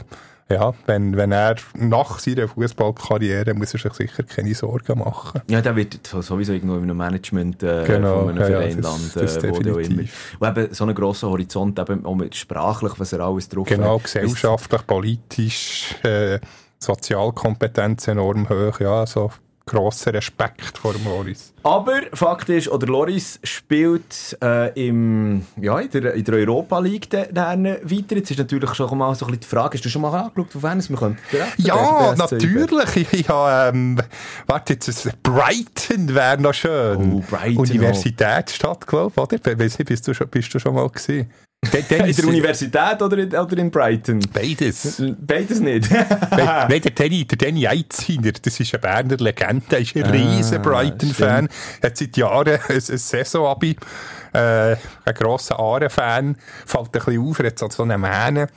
ja, wenn, wenn er nach seiner Fußballkarriere muss er sich sicher keine Sorgen machen. Ja, der wird sowieso irgendwo in einem Management äh, Genau, von einem ja, Verein das- landen, das äh, wo auch immer. definitiv. Und eben so einen grossen Horizont, eben auch mit sprachlich, was er alles drauf Genau, hat. gesellschaftlich, politisch, äh, Sozialkompetenz enorm hoch. Ja, so grosser Respekt vor dem Loris. Aber Fakt ist, oder Loris spielt äh, im, ja, in, der, in der Europa League dann, weiter. Jetzt ist natürlich schon mal so ein bisschen die Frage, hast du schon mal angeschaut, auf wen es wir können Ja, natürlich. Ich, ich habe, ähm, warte jetzt, es- Brighton wäre noch schön. Oh, Brighton, Universitätsstadt, glaube ich, oder? Weiss nicht, bist du schon, bist du schon mal gewesen? in der Universität oder in, oder in Brighton? Beides. Beides nicht. Nein, der Danny, der Danny Eitziner, das ist eine Berner Legende, der ist ein riesen Brighton-Fan, hat seit Jahren ein, ein Saison-Abi, äh, ein grosser Aare-Fan, fällt ein bisschen auf, er hat so eine Mähne.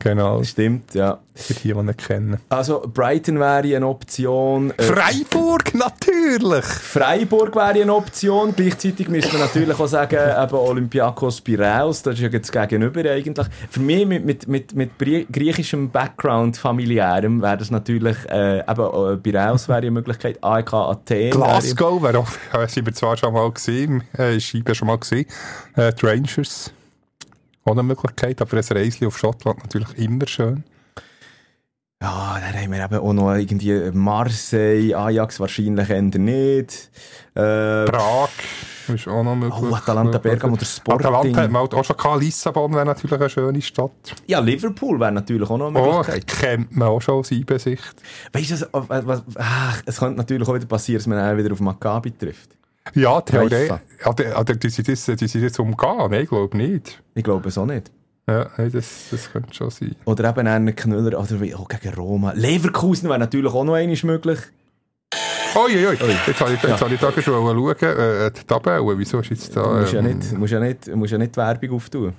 Genau. Stimmt, ja. Für die, die ihn kennen. Also, Brighton wäre eine Option. Äh, Freiburg, natürlich! Freiburg wäre eine Option. Gleichzeitig müssen wir natürlich auch sagen, eben Olympiakos Piraeus, das ist ja jetzt gegenüber eigentlich. Für mich mit, mit, mit, mit griechischem Background, familiärem, wäre das natürlich, äh, eben, äh, Piraeus wäre eine Möglichkeit, AEK Athen. Glasgow wäre auch, äh, sind wir zwar schon mal gesehen, äh, ist schon mal gesehen, äh, die Rangers. Auch eine Möglichkeit, aber ein Reisli auf Schottland natürlich immer schön. Ja, dann haben wir eben auch noch irgendwie Marseille, Ajax wahrscheinlich eher nicht. Äh, Prag ist auch noch möglich. Oh, Atalanta Bergamo oder Sporting. Atalanta hat man auch schon gehabt. Lissabon wäre natürlich eine schöne Stadt. Ja, Liverpool wäre natürlich auch noch eine oh, Möglichkeit. Oh, kennt man auch schon aus Einbesicht. Weißt du, was, was, ach, es könnte natürlich auch wieder passieren, dass man dann wieder auf Maccabi trifft. Ja, Theorie. Oder, oder die sind das, die sind jetzt umgehen? Nein, ich glaube nicht. Ich glaube es auch nicht. Ja, das, das könnte schon sein. Oder eben einen Knüller oder wie, oh, gegen Roma. Leverkusen wäre natürlich auch noch einmal möglich. Oi, oi, oi. Jetzt habe ich, jetzt ja. habe ich da schon schauen, äh, die Tabelle. Wieso ist jetzt da... Du musst, ähm, ja nicht, musst, ja nicht, musst ja nicht die Werbung auftun.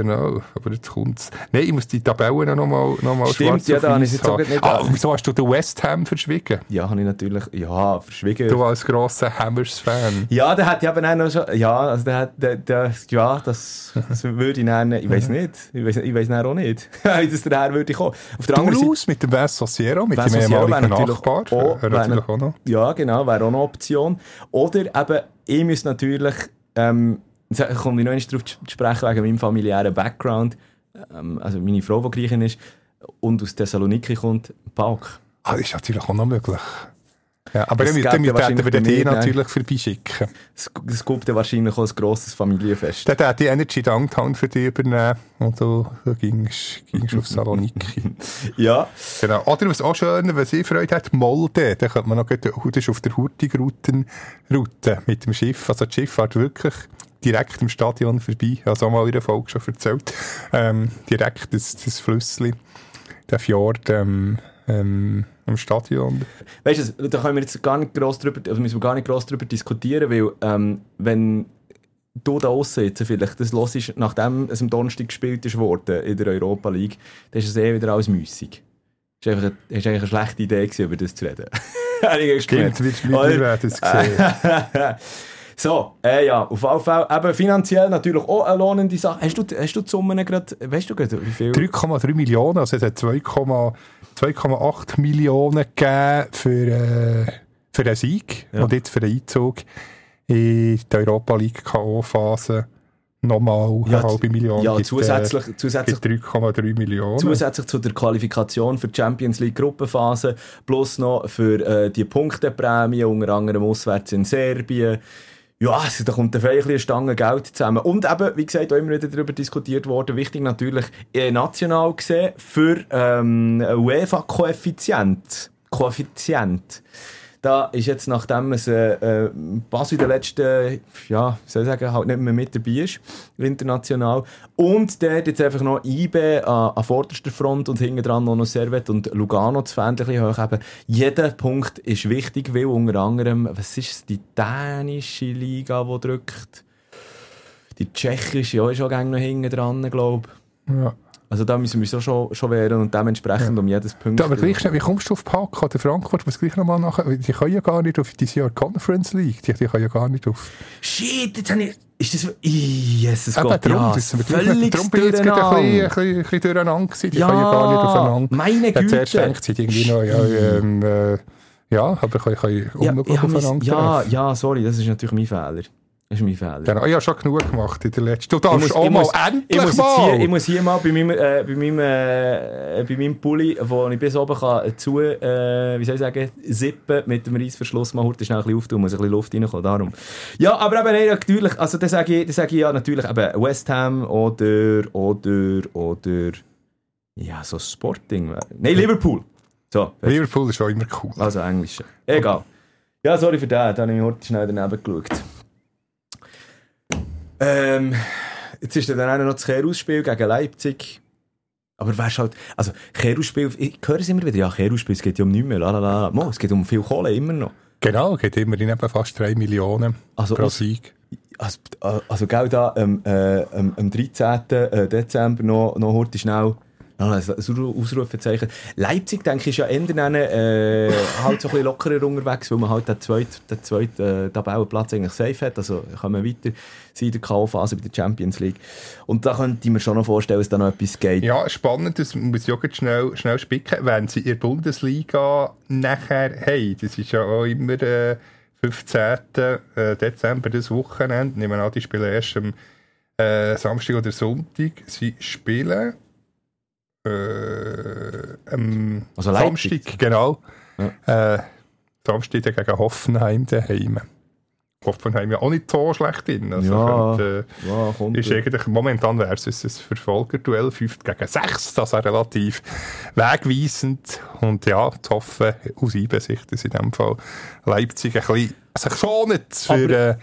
Genau, aber jetzt kommt's. Nein, ich muss die Tabellen noch mal, noch mal Stimmt, ja, da habe ich jetzt auch nicht... Ah, wieso hast du den West Ham verschwiegen? Ja, habe ich natürlich, ja, verschwiegen. Du als grosser Hammers-Fan. Ja, der hat ja aber noch schon, ja, also der hat, der, der, ja, das, das würde ich nennen, ich weiß nicht, ich weiß, ich auch nicht, wie das daher würde kommen. Auf der anderen Seite... mit dem Wes Sociero, mit dem ehemaligen Nachbar, auch, wäre natürlich auch noch. Ja, genau, wäre auch eine Option. Oder eben, ich muss natürlich, ähm, Jetzt komme ich noch darauf zu sprechen, wegen meinem familiären Background. Ähm, also meine Frau, die Griechin ist und aus Thessaloniki kommt, Pauk. Ah, das ist natürlich auch noch möglich. Ja, aber dann, dann werden wir den Tee natürlich vorbeischicken. Es, gibt ja wahrscheinlich auch ein grosses Familienfest. Dann hat die Energy Downtown für dich übernehmen und du, du gingst, gingst auf Saloniki. ja. Genau. Oder was auch schön, was ich Freude hat, Molde. Da könnte man noch, das ist auf der Hurtigruten Route mit dem Schiff. Also das Schiff fährt wirklich direkt im Stadion vorbei. Also auch mal in der Folge schon erzählt. Ähm, direkt das, das Flüssli, der Fjord, ähm, ähm, am Stadion. Weißt du, da können wir jetzt gar nicht gross drüber, also müssen wir gar nicht gross drüber diskutieren, weil, ähm, wenn du da aussitzt, vielleicht, das los ist, nachdem es am Donnerstag gespielt ist worden in der Europa League, dann ist es eh wieder alles müßig. Das war eigentlich eine schlechte Idee, gewesen, über das zu reden. Stimmt, wird wir werden es sehen. So, äh, ja, auf jeden Fall eben finanziell natürlich auch eine lohnende Sache. Hast du, hast du die Summen gerade, weißt du gerade, wie viel? 3,3 Millionen, also es hat 2,8 Millionen gegeben für, äh, für einen Sieg ja. und jetzt für den Einzug in die Europa League K.O.-Phase nochmal ja, eine halbe Million. Ja, zusätzlich, äh, zusätzlich 3,3 Millionen. Zusätzlich zu der Qualifikation für die Champions League Gruppenphase plus noch für äh, die Punkteprämie, unter anderem auswärts in Serbien ja, also da kommt eine eine Stange Geld zusammen. Und eben, wie gesagt, auch immer wieder darüber diskutiert worden, wichtig natürlich äh, national gesehen für ähm, UEFA-Koeffizient. Koeffizient. Da ist jetzt, nachdem es äh, äh, Basel den letzten, ja, soll ich sagen, halt nicht mehr mit dabei ist, international. Und der hat jetzt einfach noch IB an, an vorderster Front und hinten dran noch Servet und Lugano zu Fähnchen jeder Punkt ist wichtig, weil unter anderem, was ist es, die dänische Liga, die drückt? Die tschechische ja, ist auch noch hinten dran, glaube ich. Ja. Also da müssen wir so schon, schon wehren und dementsprechend ja. um jedes Punkt. aber gleich schnell, wie kommst du auf Park oder Frankfurt? Was gleich nochmal nachher? Die können ja gar nicht auf diese Jahr Conference League. Die, die können ja gar nicht auf. Shit, jetzt habe ich. Ist das. Jesus Eben, Gott, darum, ja. Das völlig darum bin ich jetzt gerade ein bisschen, ein bisschen, ein bisschen durcheinander gewesen. Die ja, können ja gar nicht aufeinander. Meine Güte. Zuerst denkt sie irgendwie noch, ja, ähm, äh, ja, aber ich kann unmöglich ja, aufeinander Ja, ja, sorry, das ist natürlich mein Fehler. Das ist mein Fehler. Genau. Ich habe schon genug gemacht in der letzten. Du darfst muss, auch mal muss, endlich ich muss mal. Hier, ich muss hier mal bei meinem, äh, bei meinem, äh, bei meinem Pulli, wo ich bis oben kann, zu, äh, wie soll ich sagen, zippen mit dem Reissverschluss mal heute schnell ein bisschen auftun, muss ein bisschen Luft reinkommen, darum. Ja, aber eben, nee, natürlich, also das sage ich, das sage ich ja natürlich eben West Ham oder, oder, oder, ja, so Sporting. Nein, Liverpool. So, Liverpool ist schon immer cool. Also Englisch. Egal. Ja, sorry für das, da habe ich heute schnell daneben geschaut. Ähm, Jetzt ist dann auch noch das Kehrausspiel gegen Leipzig. Aber wärst halt, also Kehrausspiel, ich höre es immer wieder, ja, Kehrausspiel, es geht ja um nichts mehr, lalala. Mo, es geht um viel Kohle, immer noch. Genau, geht immerhin eben fast 3 Millionen Also pro Sieg. Also, also gell, da ähm, äh, am, am 13. äh, Dezember noch, noch heute schnell ein Ausrufezeichen. Leipzig, denke ich, ist ja dann, äh, halt so ein lockerer unterwegs, weil man halt den zweiten, den äh, Tabellenplatz eigentlich safe hat. Also können wir weiter sein in der K.O.-Phase bei der Champions League. Und da könnte ich mir schon noch vorstellen, dass da noch etwas geht. Ja, spannend, das muss ich auch schnell, schnell spicken. Wenn sie in der Bundesliga nachher haben, das ist ja auch immer äh, 15. äh, Dezember, das Wochenende, nehmen an, die spielen erst am äh, Samstag oder Sonntag. Sie spielen äh, am Also Leipzig. Samstag, genau. Äh, Samstag gegen Hoffenheim daheim. Hoffenheim ja auch nicht so schlecht drin. Also Ja. könnte, äh, Ja, kommt. ist eigentlich, momentan wäre es ein Verfolgerduell 5 gegen 6, das wäre relativ wegweisend. Und ja, zu hoffen, aus IB-Sicht, dass in dem Fall Leipzig ein bisschen sich schonet für äh,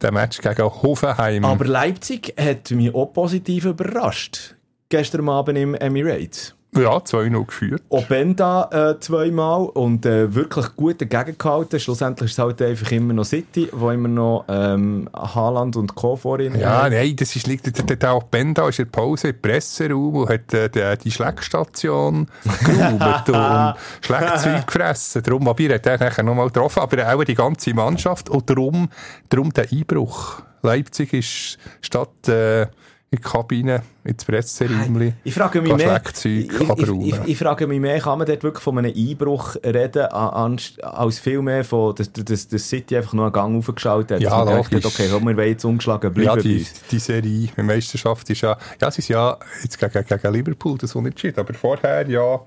den Match gegen Hoffenheim. Aber Leipzig hat mich auch positiv überrascht. Gestern Abend im Emirates. ja, 2-0 geführt. Openda äh, zweimal und äh, wirklich gut dagegen gehalten. Schlussendlich ist es halt einfach immer noch City, wo immer noch ähm, Haaland und Co. vor ihnen Ja, nein, das ist, liegt, der, der, der Benda ist in der Pause im Presseraum und hat äh, die, die Schleckstation geräumt und Schleckzeug gefressen. Darum, er hat er nachher nochmal getroffen, aber auch die ganze Mannschaft und darum, darum der Einbruch. Leipzig ist statt äh, in die Kabine, ins Presseraum. Ich frage mich mehr, ich, ich, ich, ich frage mich mehr, kann man dort wirklich von einem Einbruch reden, als viel mehr von, dass, dass, dass City einfach nur einen Gang aufgeschaut hat. Ja, gedacht logisch. hat, okay, komm, wir wollen jetzt ungeschlagen bleiben Ja, die, die Serie, die Meisterschaft ist ja, ja, sie ist ja jetzt gegen, gegen Liverpool das Unentschieden, aber vorher ja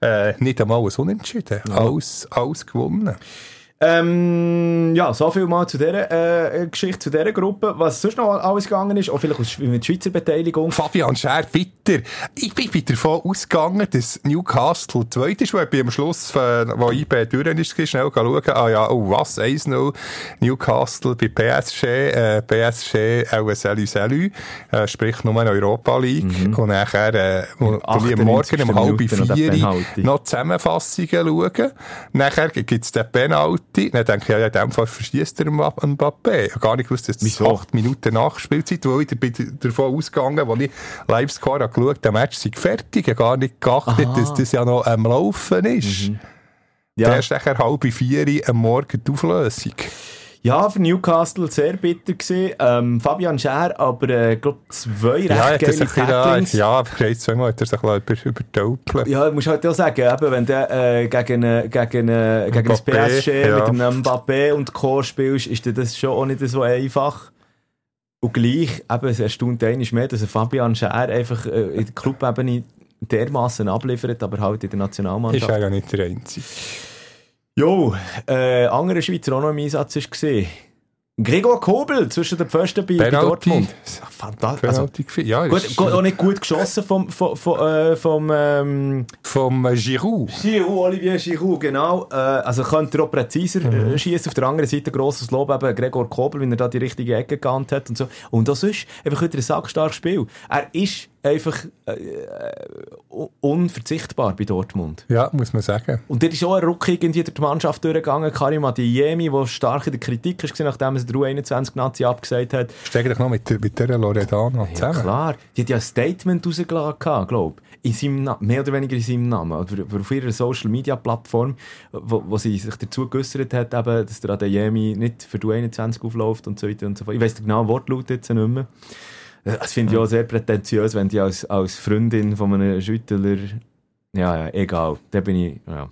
äh, nicht einmal ein Unentschieden, alles, alles gewonnen. Ähm, ja, so viel mal zu dieser äh, Geschichte, zu dieser Gruppe. Was sonst noch alles gegangen ist, auch vielleicht mit Schweizer Beteiligung. Fabian Schär, bitter. Ich bin wieder davon ausgegangen, dass Newcastle zweit ist, weil ich bin am Schluss, äh, wo IB durch ist, schnell schauen, ah ja, oh was, 1-0, Newcastle bei PSG, äh, PSG, auch Salü Salü, äh, sprich nur in Europa League. Und nachher, äh, wo, wo am Morgen um halb vier noch Zusammenfassungen schauen. Nachher gibt es den Penalty. Dann denke ich, ja, in dem Fall verschießt er Mbapp- Mbappé. Ich habe gar nicht gewusst, dass das Wieso? acht Minuten Nachspielzeit, wo ich bin davon ausgegangen, als ich Livescore habe geschaut, der Match sei fertig. Ich habe gar nicht geachtet, Aha. dass das ja noch am Laufen ist. Ja. Erst nachher halb vier am Morgen die Auflösung. Ja, für Newcastle sehr bitter gewesen. Ähm, Fabian Schär, aber, äh, glaub, zwei recht Ja, er geile Tacklings. ja, aber bereits zweimal hat er sich ein bisschen über, übertölpelt. Ja, du musst halt auch sagen, eben, wenn du äh, gegen, äh, gegen, äh, gegen das Mbappé, PSG ja. mit einem Mbappé und Co. spielst, ist dir das schon auch nicht so einfach. Und gleich, eben, es erstaunt einmal mehr, dass Fabian Schär einfach äh, in der Clubebene dermassen abliefert, aber halt in der Ist Nationalmannschaft. er ja nicht der Einzige. Jo, äh, anderer Schweizer auch noch im Einsatz war. Gregor Kobel zwischen den Pfosten bei, bei. Dortmund. Fantastisch. Also, ja, gut, gut, auch nicht gut geschossen vom, vom, vom, äh, vom ähm, vom äh, Giroud. Giroud, Olivier Giroud, genau. Äh, also könnte er auch präziser äh, schießen. Auf der anderen Seite grosses Lob eben Gregor Kobel, wenn er da die richtige Ecke gekannt hat und so. Und das ist einfach wieder ein sackstarkes Spiel. Er ist einfach äh, äh, unverzichtbar bei Dortmund. Ja, muss man sagen. Und dort ist auch ein Ruck irgendwie durch die Mannschaft durchgegangen. Karim Adiemi, der stark in der Kritik war, nachdem er der U21 Nazi abgesagt hat. Steig dich noch mit, der- mit dieser Loredana Ja, zusammen. klar. Die hat ja ein Statement rausgelassen, glaube ich. In seinem Na mehr oder weniger in seinem Namen. Oder auf ihrer Social-Media-Plattform, wo, wo sie sich dazu geäussert hat, eben, dass der Adeyemi nicht für die U21 aufläuft und so weiter und so fort. Ich weiss den genauen Wortlaut jetzt nicht mehr. Äh, Das finde ich auch sehr prätentiös, wenn die als, als Freundin von einem Schüttler ja, ja, egal. Da bin ich ja,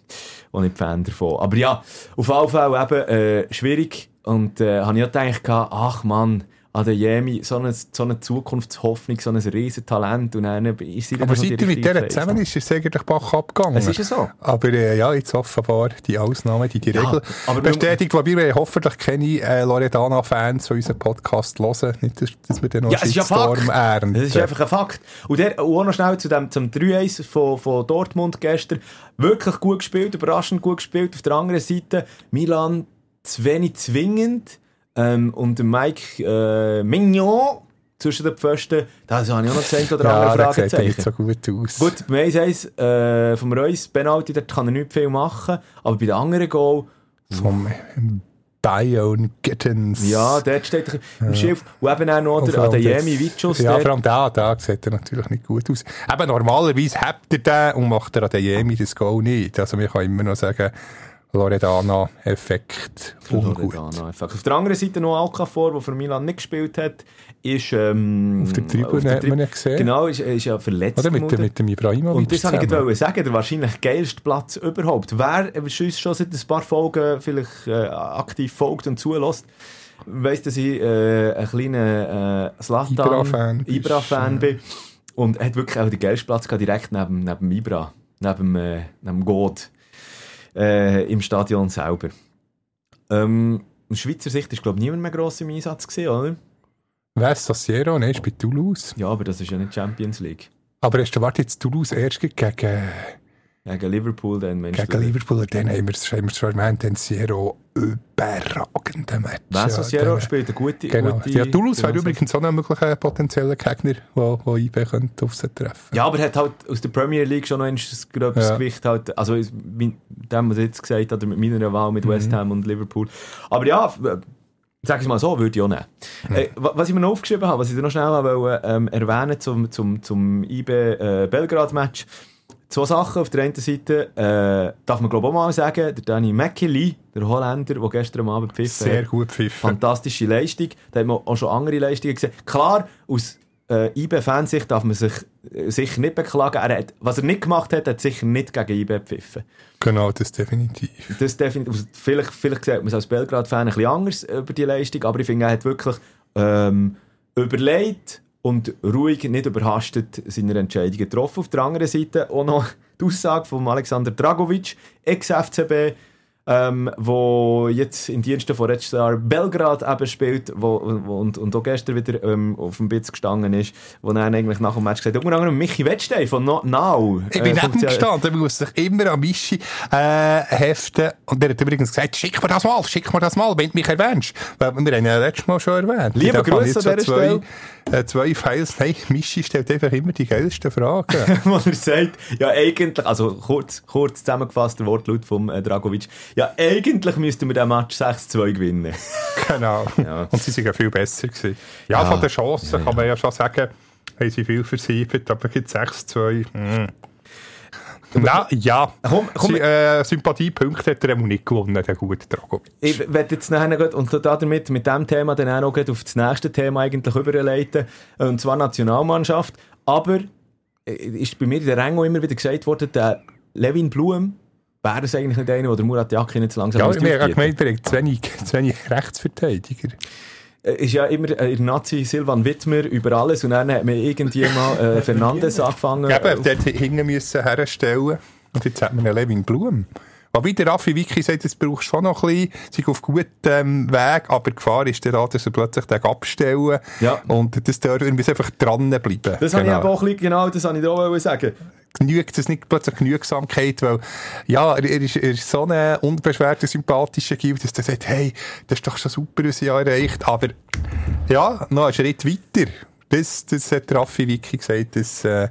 auch nicht Fan davon. Aber ja, auf jeden Fall eben äh, schwierig. Und äh, habe ich auch gedacht, ach Mann, Adeyemi, so eine, so eine Zukunftshoffnung, so ein riesen Talent. Und dann ist sie Aber seit er mit der Face. zusammen ist, ist es eigentlich Bach abgegangen. Es ist ja so. Aber äh, ja, jetzt offenbar die Ausnahme, die die Ja, Regel aber bestätigt. Wobei wir hoffentlich keine äh, Loredana-Fans von unserem Podcast hören. Nicht, dass, wir dann noch Ja, es ist ja Shitstorm ernten. Das ist einfach ein Fakt. Und, der, und auch noch schnell zu dem, zum 3-1 von, von Dortmund gestern. Wirklich gut gespielt, überraschend gut gespielt. Auf der anderen Seite Milan zu wenig zwingend. Ähm, und der Mike äh, Mignon zwischen den Pfosten, da habe ich auch noch zehn oder Ja, andere das sieht Fragezeichen. nicht so gut aus. Gut, beim 1-1 äh, vom Reus, Penalty, dort kann er nicht viel machen, aber bei den anderen Goal, Vom Bion Gittens. ja, dort steht er im Schiff. Und eben auch noch der Adeyemi das- Vichus, Ja, vor allem da, da sieht er natürlich nicht gut aus. Eben, normalerweise habt er den und macht er an den Jemi das Goal nicht. Also, wir können immer noch sagen, Loredana-Effekt, ungut. Loredana, effekt. Auf der anderen Seite noch Alcafor, der für Milan nicht gespielt hat, ist... Ähm, Auf der Tribüne hat man ihn gesehen. Genau, ist, ist ja verletzt Oder mit, dem- mit dem Ibrahimovic Und das wollte ich gerade sagen, der wahrscheinlich geilste Platz überhaupt. Wer uns schon seit ein paar Folgen vielleicht äh, aktiv folgt und zulässt, weiss, dass ich äh, ein kleiner äh, Zlatan Ibra-Fan Ibra-Fan bin. Und er hat wirklich auch den geilsten Platz gehabt, direkt neben, neben Ibra, neben, äh, neben God, äh, im Stadion selber. Ähm, aus Schweizer Sicht ist, glaube ich, niemand mehr gross im Einsatz gewesen, oder? Wer ist Sassiero? Nein, ist bei Toulouse. Ja, aber das ist ja nicht Champions League. Aber hast du warte jetzt Toulouse erst gegen, Gegen Liverpool dann, Mensch. gegen Liverpool, dann haben wir es haben wir schon erwähnt, den Sierra überragenden Match. Wer Sierra den- spielt eine gute, Genau. gute Ja, Toulouse wäre übrigens auch ein möglicher potenzieller Gegner, wo IB könnte auf sie treffen. Ja, aber er hat halt aus der Premier League schon noch ein gröbes Ja. Gewicht. Halt, also, mit dem, was ich jetzt gesagt habe, mit meiner Wahl Mhm. mit West Ham und Liverpool. Aber ja, äh, sag ich mal so, würde ich auch nehmen. Mhm. Äh, wa- was ich mir noch aufgeschrieben habe, was ich dir noch schnell wollte, ähm, erwähnen zum, zum, zum IB äh. Zwei Sachen. Auf der einen Seite äh, darf man, glaube ich, auch mal sagen, der Danny McKinley, der Holländer, der gestern Abend pfiffen Sehr gut pfiffen. fantastische Leistung. Da hat man auch schon andere Leistungen gesehen. Klar, aus äh, IB-Fansicht darf man sich äh, sicher nicht beklagen. Er hat, was er nicht gemacht hat, hat sicher nicht gegen IB gepfiffen. Genau, das definitiv. Das definitiv, also vielleicht, vielleicht sieht man es als Belgrad-Fan ein bisschen anders über die Leistung, aber ich finde, er hat wirklich ähm, überlegt und ruhig, nicht überhastet seine Entscheidungen getroffen. Auf der anderen Seite auch noch die Aussage von Alexander Dragovic, Ex-FCB, ähm, wo jetzt in Diensten von Red Star Belgrad eben spielt wo, und, und auch gestern wieder ähm, auf dem Bitz gestanden ist, wo er eigentlich nach dem Match gesagt hat, unter anderem Michi Wettstein von no Now. Ich bin äh, neben gestanden, man muss sich immer an Mischi äh, heften. Und er hat übrigens gesagt, schick mir das mal, schick mir das mal, wenn du mich erwähnst. Weil wir haben ja letztes Mal schon erwähnt. Liebe Grüße an schon dieser zwei, äh, zwei Files. Nein, Mischi stellt einfach immer die geilsten Fragen. wo er sagt, ja eigentlich, also kurz, kurz zusammengefasst der Wortlaut von äh, Dragovic, ja eigentlich müssten wir den Match 6-2 gewinnen. genau. Ja. Und sie sind ja viel besser gewesen. Ja, Ja. von den Chancen kann man ja schon sagen, haben sie viel versiebert, aber gibt 6-2. Mm. Na, ja. Komm, komm. Sie, äh, Sympathiepunkte hat er eben nicht gewonnen, der gute Dragovic. Ich werde jetzt nachher und da- damit, mit dem Thema dann auch noch auf das nächste Thema eigentlich überleiten, und zwar Nationalmannschaft, aber äh, ist bei mir in der auch immer wieder gesagt worden, der Levin Blum wäre es eigentlich nicht einer, der Murat Yakin jetzt langsam Ja, haben aufbieten. gemeint, wir haben zu wenig, zu wenig Rechtsverteidiger. Äh, ist ja immer äh, der Nazi Silvan Wittmer über alles und dann hat man irgendwie mal äh, Fernandes angefangen. Ja, aber auf- dort hinten müssen herstellen. Und jetzt hat man einen Levin Blum. Wobei der Raffi Wiki sagt, das brauchst du schon noch ein bisschen, sei auf gutem ähm, Weg, aber die Gefahr ist der dass er plötzlich den abstellen. Ja. Und das dort, wir einfach dranbleiben. das habe ich aber auch ein bisschen, genau, das habe ich da auch sagen. Genügt es nicht plötzlich Genügsamkeit, weil, ja, er, er, ist, er ist so ein unbeschwerter, sympathischer Gil, dass er sagt, hey, das ist doch schon super, was ich erreicht aber, ja, noch einen Schritt weiter. Das, das hat Raffi Wiki gesagt, dass, äh,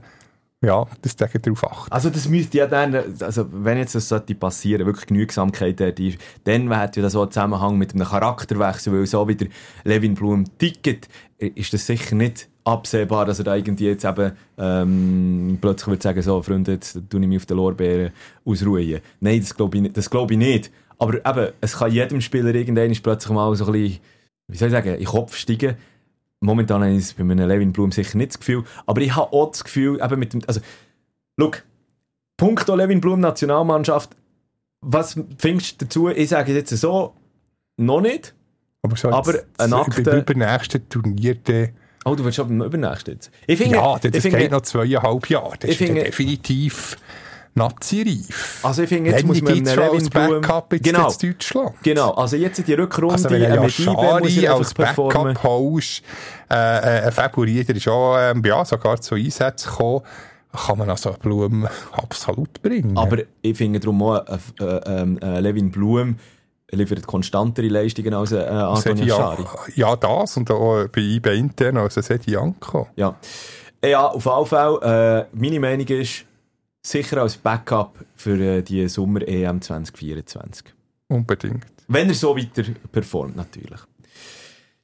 ja, das dagegen darauf achten. Also das müsste ja dann, also wenn jetzt das sollte passieren, wirklich Genügsamkeit dort ist, dann hat ja das so einen Zusammenhang mit einem Charakterwechsel, weil so wie der Levin Blum tickt, ist das sicher nicht absehbar, dass er da irgendwie jetzt eben ähm, plötzlich würde sagen, so Freunde, jetzt tue ich mich auf den Lorbeeren ausruhen. Nein, das glaube ich, das glaube ich nicht. Aber eben, es kann jedem Spieler irgendwann plötzlich mal so ein bisschen, wie soll ich sagen, in den Kopf steigen. Momentan habe ich es bei einem Levin Blum sicher nicht das Gefühl, aber ich habe auch das Gefühl, eben mit dem, also, schau, Punkto Levin Blum Nationalmannschaft, was findest du dazu? Ich sage jetzt so, noch nicht. Aber, so Aber ein beim Akte- übernächsten Turnier, der, Oh, du willst schon beim übernächsten jetzt. Ich finde, ja, das geht finde, noch zweieinhalb Jahre. Das ist finde- definitiv Nazi-reif. also ich finde, jetzt Lenny muss man einem Levin Blum... Backup jetzt Genau, in Deutschland. genau. Also jetzt die Rückrunde, Also wenn muss Yashari als. Backup holst, äh, äh, ein Februar, der ist auch ähm, ja, sogar zu Einsätzen gekommen, kann man also Blumen absolut bringen. Aber ich finde darum auch, äh, äh, ähm, äh, Levin Blum liefert konstantere Leistungen als äh, Antonio Schari. Ja, das und auch bei IBE intern als Sedi Janko. Ja. Ja, auf jeden Fall, äh, meine Meinung ist, sicher als Backup für äh, die Sommer-EM 2024. Unbedingt. Wenn er so weiter performt, natürlich.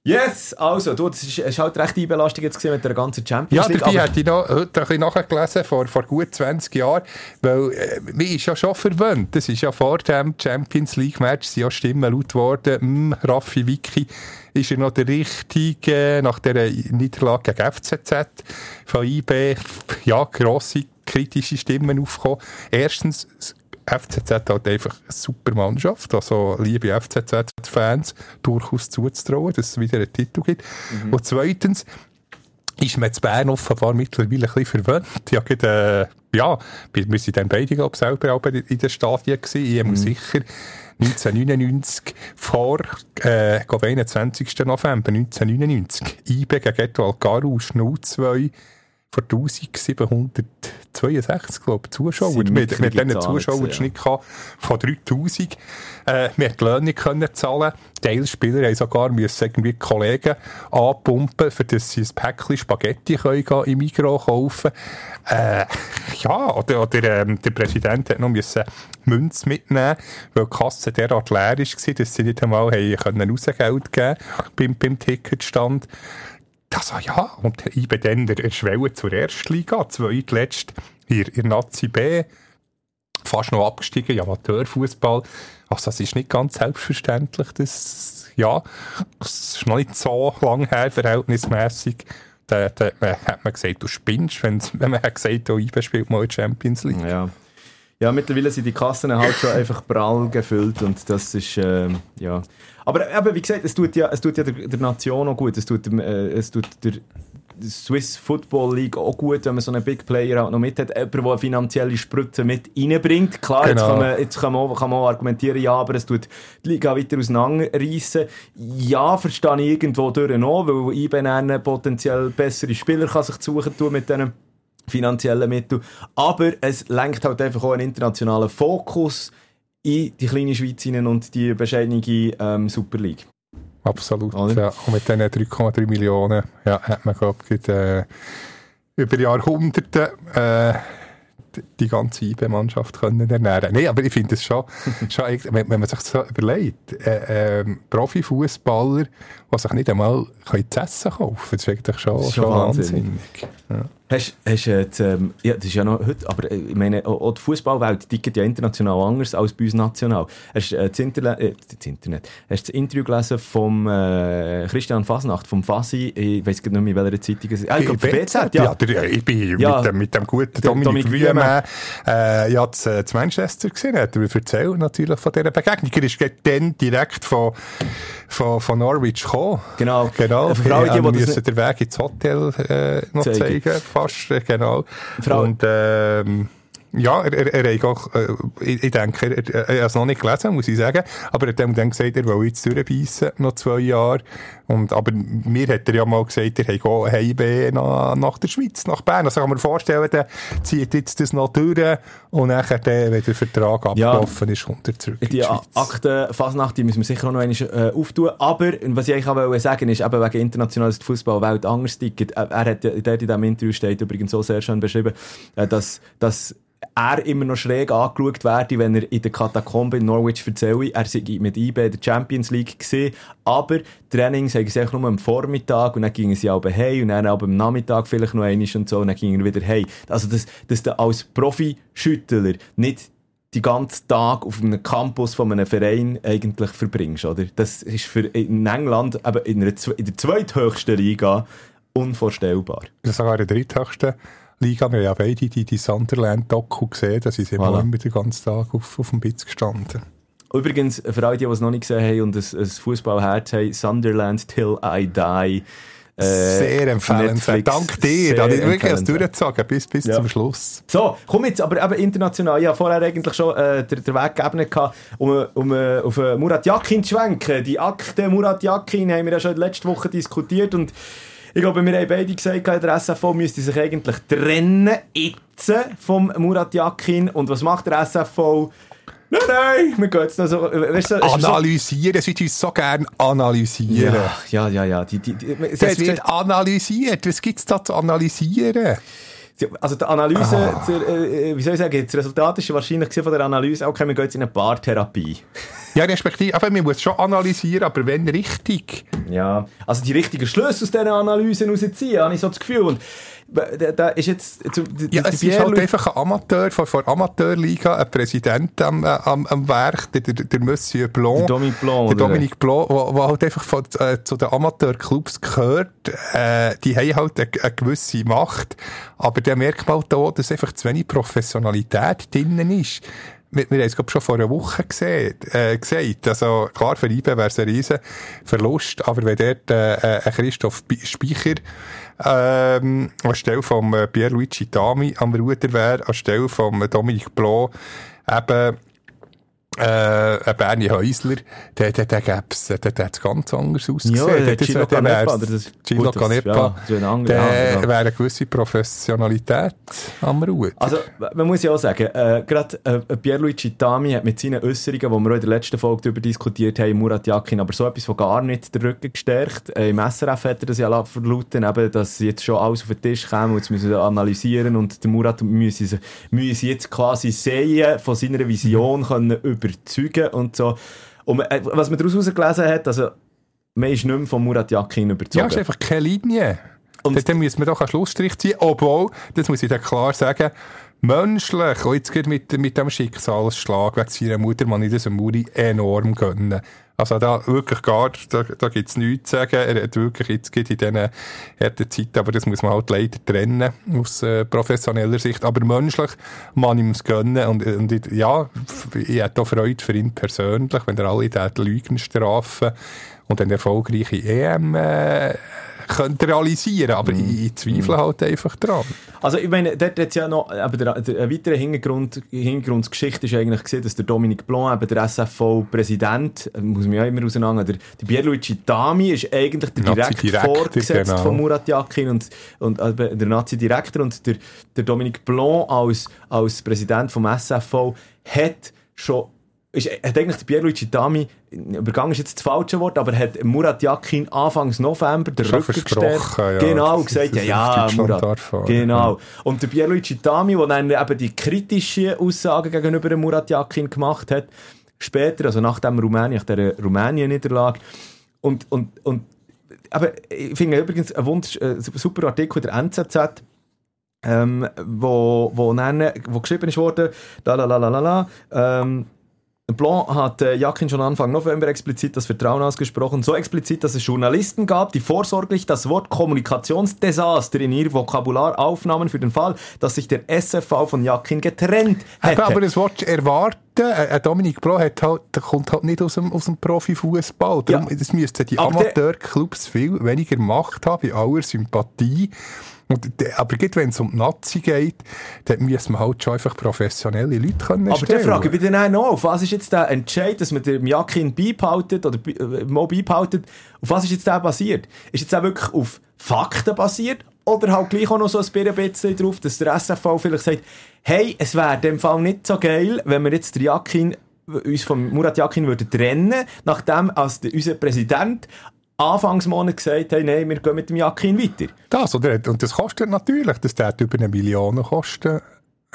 Yes, also, du, das ist, ist halt recht einbelastet jetzt mit der ganzen Champions League. Ja, die hätte ich noch, heute ein bisschen nachgelesen, vor, vor gut 20 Jahren, weil äh, mir ist ja schon verwöhnt. Das ist ja vor dem Champions League Match, sind ja Stimmen laut geworden, hm, Raffi Vicky ist er noch der Richtige nach der Niederlage gegen FCZ von IB. Ja, grosse kritische Stimmen aufgekommen. Erstens, FCZ hat einfach eine super Mannschaft, also liebe FCZ-Fans durchaus zuzutrauen, dass es wieder einen Titel gibt. Mhm. Und zweitens ist man zu Bern offenbar mittlerweile ein bisschen verwöhnt. Ja, gerade, äh, ja, wir waren dann beide, glaube ich, selber auch in den Stadien gewesen. Ich mhm. sicher 1999 vor, äh, 21. November 1999, IB gegen Etoile Garus 02 vor 1762, glaube ich, Zuschauer. Wir, hatten einen Zuschauerschnitt ja. von 3000. Äh, wir konnten die Löhne können zahlen. Teilspieler haben sogar müssen irgendwie Kollegen anpumpen, für dass sie ein Päckchen Spaghetti können im Mikro kaufen äh, Ja, oder, oder ähm, der Präsident hat noch müssen Münze mitnehmen, weil die Kasse derart leer war, dass sie nicht einmal haben Rausgeld geben beim, beim Ticketstand. Also ja, und ich bin dann der Schwelle zur Erstliga, zweitletzt hier in Nazi B, fast noch abgestiegen, Amateurfußball. Also das ist nicht ganz selbstverständlich, das, ja, das ist noch nicht so lang her, verhältnismäßig. Da, da hat man gesagt, du spinnst, wenn, man hat gesagt, oh, IB spielt mal Champions League. Ja. Ja, mittlerweile sind die Kassen halt schon einfach prall gefüllt und das ist, äh, ja. Aber, aber wie gesagt, es tut ja, es tut ja der, der Nation auch gut, es tut, äh, es tut der Swiss Football League auch gut, wenn man so einen Big Player halt noch mit hat, jemand, der finanzielle Spritze mit reinbringt. Klar, genau. jetzt, kann man, jetzt kann, man, kann man auch argumentieren, ja, aber es tut die Liga weiter auseinanderreissen. Ja, verstehe ich irgendwo durch noch, weil IBN potenziell bessere Spieler kann sich suchen tun mit diesen finanziellen Mitteln. Aber es lenkt halt einfach auch einen internationalen Fokus in die kleine Schweiz hinein und die bescheidene ähm, Super League. Absolut, Oder? ja. Und mit diesen 3,3 Millionen ja, hat man, glaube ich, äh, über Jahrhunderte äh, die ganze IB-Mannschaft können ernähren. Nein, aber ich finde es schon, schon wenn, wenn, man sich so überlegt, äh, äh, Profifußballer, die sich nicht einmal zu essen kaufen, das ist eigentlich schon, schon, schon wahnsinnig. wahnsinnig. Ja. Hast, hast, äh, ähm, ja, das ist ja noch heute, aber äh, ich meine, auch die Fußballwelt tickt ja international anders als bei uns national. Hast du äh, das, Internet, äh, das Internet, hast das Interview gelesen vom äh, Christian Fasnacht, vom Fasi, ich weiß nicht mehr, in welcher Zeitung es ist. Ah, ich glaube, BZ, ja. ja der, ich bin ja. mit, dem, mit dem guten Dominik, Dominik Wiemann äh, ja, zu, zu Manchester gesehen, hat er erzählt natürlich von dieser Begegnung. Er ist dann direkt von, von, von Norwich gekommen. Genau. genau. Für alle, die, die müssen den Weg ins Hotel äh, noch zeigen. zeigen fast, äh, genau. Frau und, ähm, ja, er, er, er hat auch, äh, ich, ich denke, er, er, er hat es noch nicht gelesen, muss ich sagen, aber er hat dann gesagt, er will jetzt durchbeissen, noch zwei Jahre. Und, aber mir hat er ja mal gesagt, er hat auch Heimweh nach, nach der Schweiz, nach Bern. Also kann man vorstellen, der zieht jetzt das noch durch und nachher, der, wenn der Vertrag abgelaufen ja, ist, kommt er zurück Die Akte Fasnacht, die müssen wir sicher noch einmal äh, auftun. Aber, was ich eigentlich auch sagen ist, eben wegen international ist die Fußballwelt anders tickt. Er hat in diesem Interview steht übrigens so sehr schön beschrieben, äh, dass, dass er immer noch schräg angeschaut werde, wenn er in der Katakombe in Norwich erzähle, er sei mit IB in der Champions League gesehen, aber Trainings haben sie nur am Vormittag und dann gingen sie aber hey und dann aber am Nachmittag vielleicht noch einmal und so und dann gingen wieder hey. Also, dass, dass du als Profi-Schüttler nicht die ganzen Tag auf einem Campus von einem Verein eigentlich verbringst, oder? Das ist für in England, aber in, einer, in der zweithöchsten Liga unvorstellbar. Das sogar der dritthöchste Liga. Wir haben ja beide die, die Sunderland-Doku gesehen, da sind voilà. immer den ganzen Tag auf, auf dem Bitz gestanden. Übrigens, für alle, die es noch nicht gesehen haben und ein, ein Fußballherz haben, Sunderland Till I Die. Äh, sehr empfehlenswert. Dank dir. Da wirklich das durchgezogen bis, bis ja. zum Schluss. So, komm jetzt, aber eben international. Ich habe vorher eigentlich schon äh, den, den Weg gegeben, um, um uh, auf uh, Murat Yakin zu schwenken. Die Akte Murat Yakin haben wir ja schon letzte Woche diskutiert und ich glaube, wir haben beide gesagt, der SFO müsste sich eigentlich trennen, jetzt vom Murat Yakin. Und was macht der SFO? Nein, nein, wir gehen jetzt noch so... Weißt du, analysieren, sie tun so gerne analysieren. Ja, ja, ja. ja. Die, die, die, das wird analysiert. Was gibt es da zu analysieren? Also die Analyse, ah. zur, äh, wie soll ich sagen, das Resultat ist wahrscheinlich von der Analyse, okay, wir gehen jetzt in eine Paartherapie. Ja, respektive, aber man muss schon analysieren, aber wenn richtig. Ja, also die richtigen Schlüsse aus diesen Analysen rausziehen, habe ich so das Gefühl. Und da, da ist jetzt... Zu, ja, es ist halt einfach ein Amateur, von, von Amateurliga, ein Präsident am, am, am Werk, der, der, der Monsieur Blanc. Der Dominique Blanc. Der Dominique Blanc, der halt einfach von, äh, zu den Amateurclubs gehört. Äh, die haben halt eine, eine, gewisse Macht, aber der merkt man halt auch, dass einfach zu wenig Professionalität drinnen ist wir, wir haben es schon vor einer Woche gesehen, äh, gesagt. Also, klar, für IBE wäre es ein riesen Verlust, aber wenn dort äh, ein Christoph Speicher ähm, anstelle von äh, Pierluigi Dami am Ruder wäre, anstelle von Dominique Blanc eben äh, ein Bernie Häusler, der, der, der gäbe es, der, der hat ganz anders ausgesehen. Ja, der, der Gino Canepa, Gino Canepa, ja, der wäre eine gewisse Professionalität am Ruder. Also, man muss ja auch sagen, äh, gerade äh, Pierluigi Tami hat mit seinen Äußerungen, die wir auch in der letzten Folge darüber diskutiert haben, Murat Yakin, aber so etwas von gar nicht den Rücken gestärkt. Äh, Im SRF hat er das ja verlauten, eben, dass jetzt schon alles auf den Tisch käme und jetzt müssen wir analysieren und der Murat müsse, müsse jetzt quasi sehen, von seiner Vision können überzeugen und so. Und man, äh, was man daraus gelesen hat, also, man ist nicht mehr von Murat Yakin überzeugt. Ja, es ist einfach keine Linie. Und dann müssen wir doch einen Schlussstrich ziehen, obwohl, das muss ich dann klar sagen, menschlich, und jetzt geht mit, mit dem Schicksalsschlag wegen seiner Mutter, man ich das Muri enorm gönnen. Also da wirklich gar, da, da gibt es nichts zu sagen. Er hat wirklich jetzt geht in diesen harten Zeiten, aber das muss man halt leider trennen aus äh, professioneller Sicht. Aber menschlich man ihm es gönnen und, und ja, ich hätte auch Freude für ihn persönlich, wenn er alle diese Lügen strafen und eine erfolgreiche EM äh, könnte realisieren, aber mm. ich, zweifle halt einfach dran. Also ich meine, dort hat ja noch, aber der, der, eine weitere Hintergrund, Hintergrundgeschichte ist eigentlich gesehen, dass der Dominic Blanc, eben der SFV-Präsident, muss man ja immer auseinander, der, der Pierluigi Dami ist eigentlich der direkt Vorgesetzte genau. von Murat Yakin und, und äh, der Nazi-Direktor und der, der Dominic Blanc als, als Präsident vom SFV hat schon ist, hat eigentlich der Pierluigi Dami, übergangen ist jetzt das falsche Wort, aber hat Murat Yakin Anfangs November den Rücken gestellt. Ja, genau, gesagt, ja, ja, Murat. Genau. Und der Pierluigi Dami, der dann eben die kritischen Aussagen gegenüber Murat Yakin gemacht hat, später, also nach dem Rumänien, nach der Rumänien-Niederlage, und, und, und, aber ich finde übrigens einen Wunsch, äh, super Artikel der NZZ, ähm, wo, wo, dann, wo geschrieben ist worden, la la la la la, ähm, Blanc hat äh, Jakin schon Anfang November explizit das Vertrauen ausgesprochen, so explizit, dass es Journalisten gab, die vorsorglich das Wort Kommunikationsdesaster in ihr Vokabular aufnahmen für den Fall, dass sich der SFV von Jakin getrennt hätte. Aber das Wort erwarten, äh, Dominik Blanc hat halt, der kommt halt nicht aus dem, aus dem Profifußball. Ja. Das müssten die Amateurclubs viel weniger Macht haben, bei aller Sympathie. Und, aber wenn es um die Nazi geht, dann müssen wir halt schon einfach professionelle Leute können Aber dann frage ich mich dann auch noch, auf was ist jetzt der Entscheid, dass man dem Jakin beibehaltet oder äh, mal beibehaltet, auf was ist jetzt der basiert? Ist jetzt auch wirklich auf Fakten basiert oder halt gleich auch noch so ein bisschen drauf, dass der SFV vielleicht sagt, hey, es wäre in dem Fall nicht so geil, wenn wir jetzt den Jakin uns von Murat Yakin würden trennen, nachdem als der, unser Präsident Anfangsmonat gesagt haben, nein, wir gehen mit dem Jakin weiter. Das, oder? Und das kostet natürlich, das wird über eine Million kosten.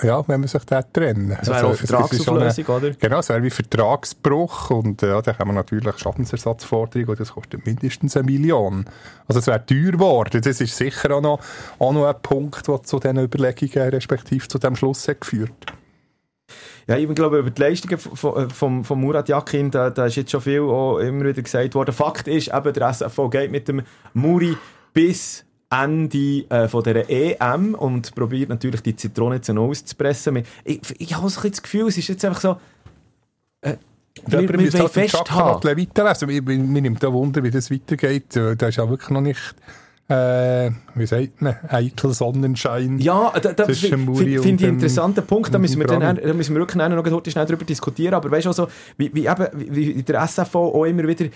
Ja, wenn man sich da trennen. Das wäre also, auch Vertragsauflösung, so oder? Genau, es wäre wie Vertragsbruch und ja, da haben wir natürlich Schadensersatzforderungen und das kostet mindestens eine Million. Also es wäre teuer geworden. Das ist sicher auch noch, auch noch ein Punkt, der zu diesen Überlegungen respektive zu dem Schluss hat geführt ja, ich glaube, über die Leistungen von, von, von Murat Yakin, da, da ist jetzt schon viel auch immer wieder gesagt worden. Fakt ist, eben, der SFV geht mit dem Muri bis Ende äh, von dieser EM und probiert natürlich die Zitrone jetzt noch auszupressen. Ich, ich habe so ein das Gefühl, es ist jetzt einfach so... Äh, ja, wir, wir, wir halt weiterlesen. Mir, mir, mir nimmt da Wunder, wie das weitergeht. Äh, da ist ja wirklich noch nicht äh, wie sagt man, eitel Sonnenschein. Ja, da, da finde ich einen interessanten Punkt, da müssen wir, dann, da müssen wir wirklich noch heute schnell darüber diskutieren, aber weißt du also, wie, wie, eben, wie der SFO auch immer wieder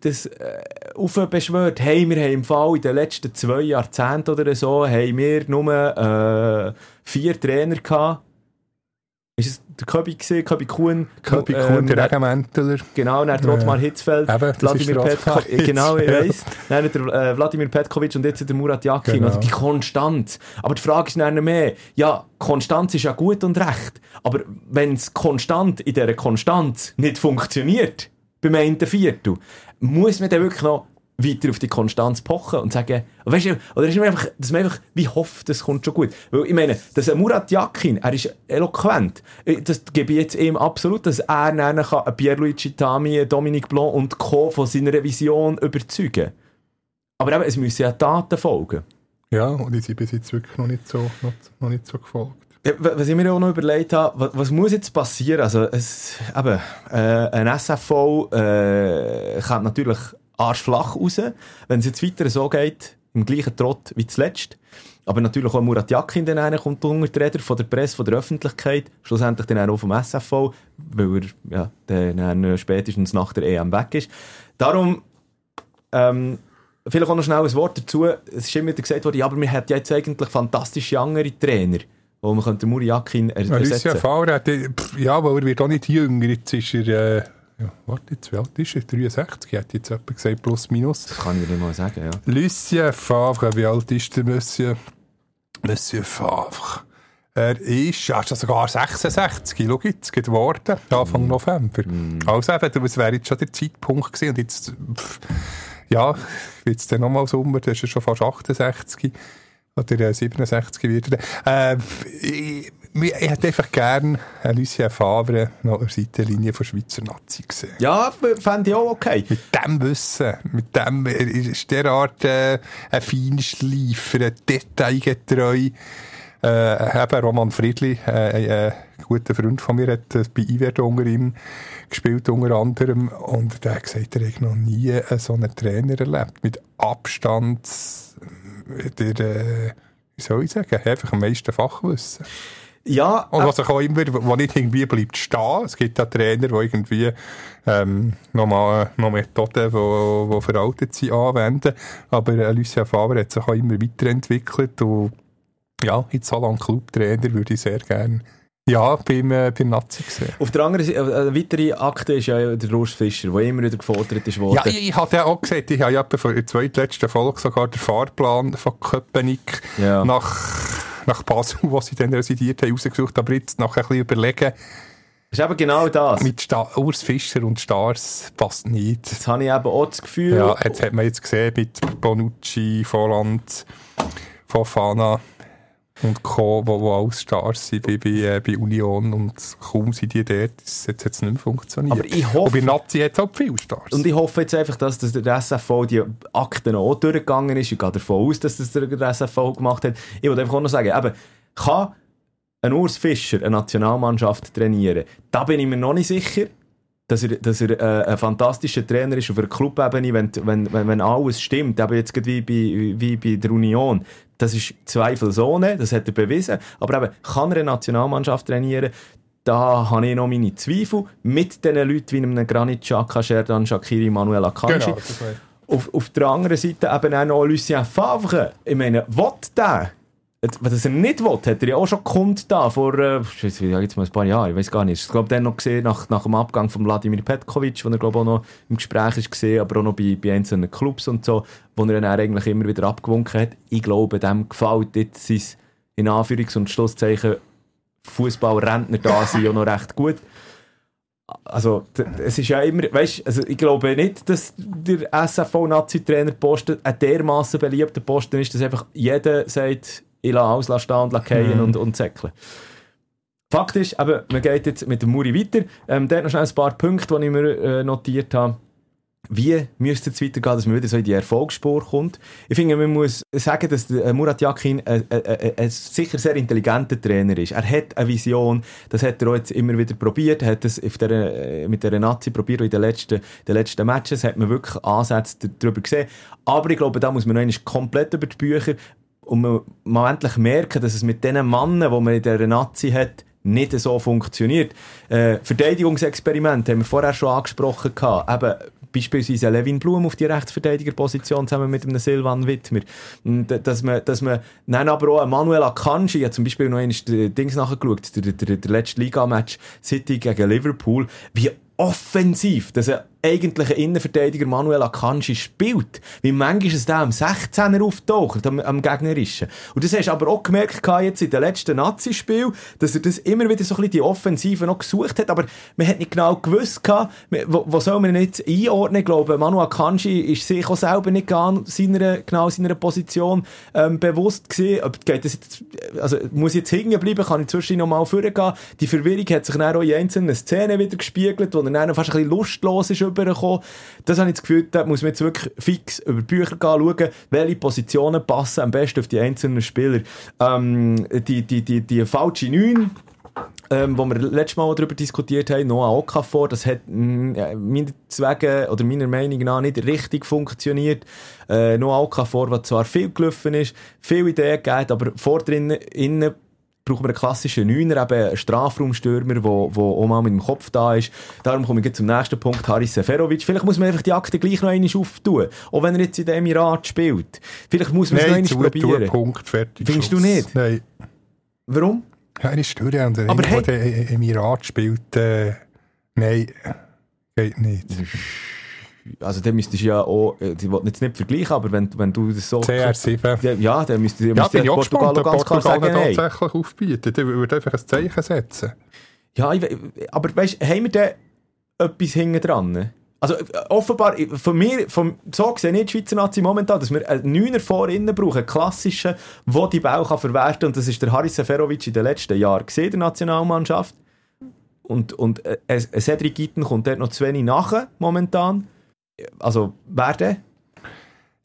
das äh, aufbeschwört, hey, wir haben im Fall in den letzten zwei Jahrzehnten oder so, haben wir nur äh, vier Trainer gehabt, ist es der Köbi gesehen, Köbi Kuhn? Köbi Kuhn, ähm, der Regenmänteler. Genau, dann der Ottmar Hitzfeld, Eben, Wladimir Petkovic. Genau, ich weiss. Dann der äh, Wladimir Petkovic und jetzt der Murat Yakin. Genau. Also die Konstanz. Aber die Frage ist dann mehr, ja, Konstanz ist ja gut und recht. Aber wenn es konstant in dieser Konstanz nicht funktioniert, beim einen Viertel, muss man dann wirklich noch weiter auf die Konstanz pochen und sagen, weißt du, oder ist man einfach, dass man einfach wie hofft, das kommt schon gut. Weil ich meine, dass Murat Yakin, er ist eloquent. Das gebe ich jetzt ihm absolut, dass er dann kann Pierluigi Tami, Dominique Blanc und Co. von seiner Vision überzeugen. Aber eben, es müssen ja Taten folgen. Ja, und die sind bis jetzt wirklich noch nicht so, noch, noch nicht so gefolgt. Was ich mir auch noch überlegt habe, was, was muss jetzt passieren? Also, es, eben, äh, ein SFV äh, kann natürlich arschflach raus. Wenn es jetzt weiter so geht, im gleichen Trott wie zuletzt. Aber natürlich auch Murat Yakin dann kommt unter die Räder von der Presse, von der Öffentlichkeit, schlussendlich dann auch vom SFV, weil er ja, dann spätestens nach der EM weg ist. Darum, ähm, vielleicht auch noch schnell ein Wort dazu. Es ist immer wieder gesagt worden, ja, aber wir hätten jetzt eigentlich fantastische andere Trainer, wo man könnte Murat Yakin er ersetzen. könnte. Ja, weil er wird auch nicht jünger. Jetzt ist er... Äh ja, warte, jetzt, wie alt ist er? 63, hat jetzt jemand gesagt, plus minus. Das kann ich nicht mal sagen, ja. Lucien Favre, wie alt ist der Monsieur? Monsieur Favre. Er ist, ja, ist sogar 66, schau jetzt, geworden, Anfang mm. November. Mm. Also eben, das wäre jetzt schon der Zeitpunkt gewesen und jetzt, pff, ja, jetzt dann nochmal Sommer, das ist er schon fast 68 oder 67 äh, wird er. Äh, ich, ich hätte einfach gerne Lucien Favre noch eine Seitenlinie von Schweizer Nazi gesehen. Ja, fände ich auch okay. Mit dem Wissen, mit dem ist derart äh, ein Feinschleifer, detailgetreu. Äh, eben Roman Friedli, äh, ein guter Freund von mir, hat bei Iwert unter ihm gespielt, unter anderem. Und der hat gesagt, er hat noch nie so einen Trainer erlebt. Mit Abstand der, äh, wie soll ich sagen, einfach am meisten Fachwissen. Ja. Und was auch immer, wo nicht irgendwie bleibt stehen. Es gibt ja Trainer, die irgendwie ähm, nochmal noch Methoden, die, die veraltet sind, anwenden. Aber äh, Lucien Favre hat sich auch immer weiterentwickelt und ja, jetzt so lange Clubtrainer würde ich sehr gerne ja, beim, äh, beim Nazi gesehen. Auf der anderen Seite, äh, eine weitere Akte ist ja der Urs Fischer, der immer wieder gefordert ist worden. Ja, ich, ich hatte ja auch gesagt, ich habe ja in der zweitletzten Folge sogar den Fahrplan von Köpenick ja. nach nach Basel, wo sie dann residiert haben, rausgesucht. Aber jetzt nachher ein bisschen überlegen, das ist eben genau das. Mit Sta Urs Fischer und Stars passt nicht. Das habe ich eben auch das Gefühl. Ja, jetzt hat man jetzt gesehen mit Bonucci, Volland, Fofana und Co., wo, wo alles Stars sind bei, bei, äh, bei Union und kaum sind die dort, jetzt hat es nicht mehr funktioniert. Aber ich hoffe, und bei Nazi hat es auch viele Stars. Und ich hoffe jetzt einfach, dass, dass der SFV die Akten auch durchgegangen ist. Ich gehe davon aus, dass das der SFV gemacht hat. Ich wollte einfach auch noch sagen, eben, kann ein Urs Fischer eine Nationalmannschaft trainieren? Da bin ich mir noch nicht sicher dass er, dass er äh, ein fantastischer Trainer ist auf der Clubebene, wenn, wenn, wenn, wenn alles stimmt, eben jetzt wie bei, wie bei der Union, das ist zweifelsohne, das hat er bewiesen, aber eben, kann er eine Nationalmannschaft trainieren, da habe ich noch meine Zweifel, mit den Leuten wie einem Granit Xhaka, Sherdan Shakiri, Manuel Akanji. Genau, auf, auf der anderen Seite eben auch noch Lucien Favre. Ich meine, was der was er nicht will, hat er ja auch schon kundgetan vor, äh, ich jetzt mal ein paar Jahren, ich weiß gar nicht. Ich glaube, dann noch gesehen, nach, nach dem Abgang von Wladimir Petkovic, wo er, glaube auch noch im Gespräch ist gesehen, aber auch noch bei, bei einzelnen Clubs und so, wo er dann eigentlich immer wieder abgewunken hat. Ich glaube, dem gefällt jetzt sein, in Anführungs- und Schlusszeichen, Fußballrentner da sind auch noch recht gut. Also, es ist ja immer, weißt, also ich glaube nicht, dass der SFV-Nazi-Trainer-Posten ein dermaßen beliebter Posten ist, dass einfach jeder sagt, ich lasse alles stehen und lackieren mhm. und, und säckeln. Fakt ist, eben, man geht jetzt mit dem Muri weiter. Ähm, da noch schnell ein paar Punkte, die ich mir äh, notiert habe. Wie müsste es weitergehen, dass man wieder so in die Erfolgsspur kommt? Ich finde, man muss sagen, dass der Murat Yakin ein, ein, ein, ein, sicher sehr intelligenter Trainer ist. Er hat eine Vision, das hat er auch jetzt immer wieder probiert, er hat es der, äh, mit der Nazi probiert, in den letzten, den letzten Matches hat man wirklich Ansätze darüber gesehen. Aber ich glaube, da muss man noch komplett über die Bücher und man mal endlich merken, dass es mit den Männern, die man in dieser Nazi hat, nicht so funktioniert. Äh, Verteidigungsexperiment haben wir vorher schon angesprochen gehabt. Eben, beispielsweise Levin Blum auf die Rechtsverteidigerposition zusammen mit einem Silvan Wittmer. Dass man, dass man dann aber auch Manuel Akanji, ja zum Beispiel noch einmal Dings nachgeschaut, der, der, der letzte Liga-Match City gegen Liverpool, wie offensiv, dass er eigentliche Innenverteidiger Manuel Akanji spielt. Wie manchmal es da am 16er auftaucht, am, am gegnerischen. Und das hast du aber auch gemerkt jetzt in den letzten Nazi-Spielen, dass er das immer wieder so ein bisschen die Offensive noch gesucht hat, aber man hat nicht genau gewusst, wo, wo soll man jetzt einordnen, ich glaube, Manuel Akanji ist sich auch selber nicht seiner, genau seiner Position ähm, bewusst gewesen. Geht das jetzt, also muss jetzt hängen bleiben, kann ich zwischendurch noch mal vorgehen. Die Verwirrung hat sich dann auch in einzelnen Szenen wieder gespiegelt, wo er dann fast ein bisschen lustlos ist übergekommen. Das habe ich das Gefühl, da muss man jetzt wirklich fix über Bücher gehen, schauen, welche Positionen passen am besten auf die einzelnen Spieler. Ähm, die, die, die, die falsche 9, ähm, wo wir letztes Mal darüber diskutiert haben, Noah Okafor, das hat mm, meiner Zwecke oder meiner Meinung nach nicht richtig funktioniert. Äh, Noah Okafor, der zwar viel gelaufen ist, viele Ideen gegeben, aber vor drinnen, innen brauchen wir einen klassischen Neuner, eben einen Strafraumstürmer, der auch mal mit dem Kopf da ist. Darum komme ich zum nächsten Punkt, Haris Seferovic. Vielleicht muss man einfach die Akte gleich noch einmal auftun, auch wenn er jetzt in dem Emirat spielt. Vielleicht muss man es noch einmal probieren. Nein, Punkt, fertig. Findest du nicht? Nein. Warum? Ja, eine Störe und Aber hey. der Emirat spielt, äh, nein, geht nicht also dann müsstest du ja auch, äh, ich will jetzt nicht vergleichen, aber wenn, wenn du das so... CR7. Ja, dann müsste ja, müsste ja Portugal auch ganz klar sagen, hey. tatsächlich aufbieten, der würde einfach ein Zeichen setzen. Ja, ich, aber weißt, haben wir da etwas hinten dran? Also offenbar, von mir, von, so sehe ich die Schweizer Nazi momentan, dass wir einen Neuner vor innen brauchen, einen klassischen, der die kann verwerten kann. Und das ist der Haris Seferovic in den letzten Jahren gesehen, der Nationalmannschaft. Und, und äh, Cedric Gitten kommt dort noch zu wenig nach, momentan. Also, wer denn?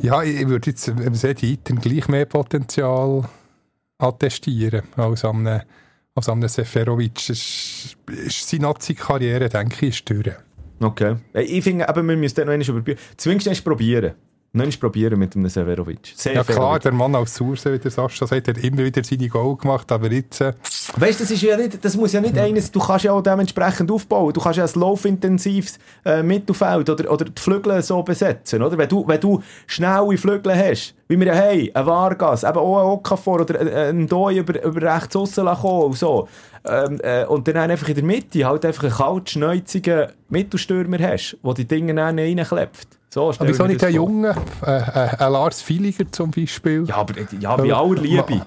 Ja, ich würde jetzt im Sediten gleich mehr Potenzial attestieren als am, als am Seferovic. Ist, ist seine Nazi-Karriere, denke ich, ist durch. Okay. Ich finde, eben, wir müssen noch einmal überprüfen. Zumindest probieren. Nein, probieren mit dem Severovic. Ja klar, der Mann aus Surse, wie der Sascha sagt, hat immer wieder seine Goal gemacht, aber jetzt... Äh weißt du, das, ist ja nicht, das muss ja nicht eines, du kannst ja auch dementsprechend aufbauen, du kannst ja ein laufintensives äh, Mittelfeld oder, oder die Flügel so besetzen, oder? Wenn du, wenn du schnelle Flügel hast, wie wir ja haben, ein Vargas, eben auch ein Okafor oder ein Doi über, über rechts aussen kommen und so. Ähm, äh, und dann einfach in der Mitte halt einfach einen kaltschneuzigen Mittelstürmer hast, der die Dinge dann reinklebt. So, aber wieso nicht ein Junge, äh, äh, Lars Filiger zum Beispiel? Ja, aber ja, bei aller Liebe.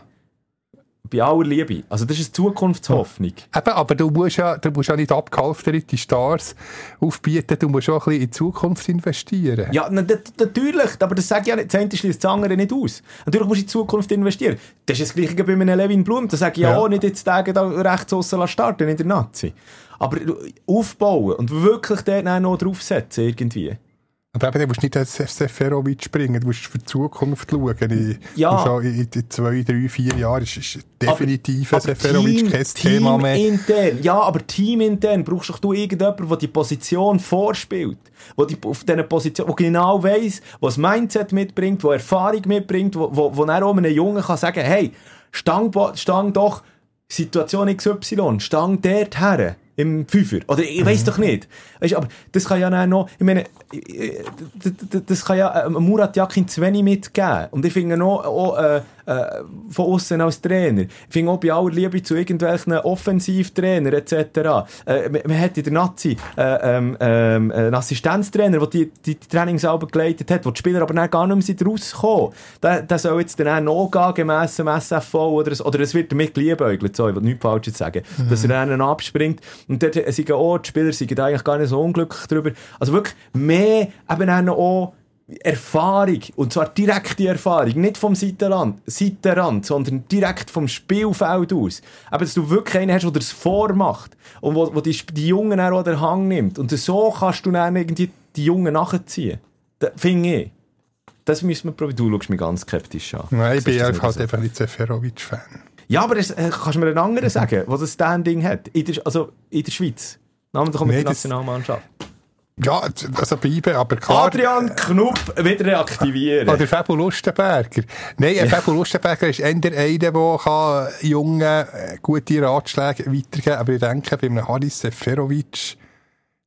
Bei aller Liebe. Also das ist eine Zukunftshoffnung. Eben, aber du musst ja, du musst ja nicht abgehalfterte Stars aufbieten, du musst auch ein bisschen in die Zukunft investieren. Ja, na, natürlich, aber das sage ich ja nicht, das eine schließt das andere nicht aus. Natürlich musst du in die Zukunft investieren. Das ist das Gleiche bei einem Levin Blum, da sage ich ja, ja auch nicht jetzt Tage da rechts aussen starten in der Nazi. Aber aufbauen und wirklich dort noch draufsetzen irgendwie. Aber eben, du musst nicht als Seferovic bringen, du musst für die Zukunft schauen. Ich, ja. Schon in, in zwei, drei, vier Jahren ist, ist definitiv aber, ein Seferovic Team, kein Thema mehr. Intern, ja, aber teamintern brauchst doch du irgendjemanden, der die Position vorspielt. Wo die, auf dieser Position, der genau weiss, das Mindset mitbringt, der Erfahrung mitbringt, wo, wo, wo er auch einem Jungen kann sagen, hey, stang, stang doch Situation XY, stang dort her im Fünfer. Oder ich weiß doch nicht. Weißt, aber das kann ja noch, ich meine, das kann ja Murat Yakin zu wenig mitgeben. Und ich finde noch, auch, äh, äh, von außen als Trainer. Ich finde auch bei aller Liebe zu irgendwelchen Offensivtrainer etc. Äh, man, man, hat in der Nazi äh, ähm, ähm, einen Assistenztrainer, der die, die, die Trainingsalben geleitet hat, wo die Spieler aber gar nicht mehr rauskommen. Der, der soll jetzt dann auch noch gehen, gemäss dem SFV oder, oder es wird damit geliebäugelt, so, ich will nichts Falsches sagen, mhm. dass er dann abspringt. Und dort sind auch, die Spieler sind eigentlich gar nicht so unglücklich darüber. Also wirklich mehr eben auch Erfahrung, und zwar direkte Erfahrung, nicht vom Seitenrand, Seitenrand sondern direkt vom Spielfeld aus. Aber dass du wirklich einen hast, der das vormacht und wo, wo die, die Jungen auch den Hang nimmt. Und so kannst du dann irgendwie die Jungen nachziehen. Das finde ich. Das müssen wir probieren. Du schaust mich ganz skeptisch an. Nein, ich bin halt einfach nicht Seferovic-Fan. Ja, aber das, äh, kannst du mir einen anderen sagen, der das Standing hat? In der, also in der Schweiz. Namentlich mit nee, der Nationalmannschaft. Ja, also bleiben, aber klar. Adrian Knupp wieder reaktivieren. Oder Fabio Lustenberger. Nein, ein Fabio Lustenberger ist eher einer, der Jungen äh, gute Ratschläge weitergeben kann. Aber ich denke, bei einem Haris Seferovic,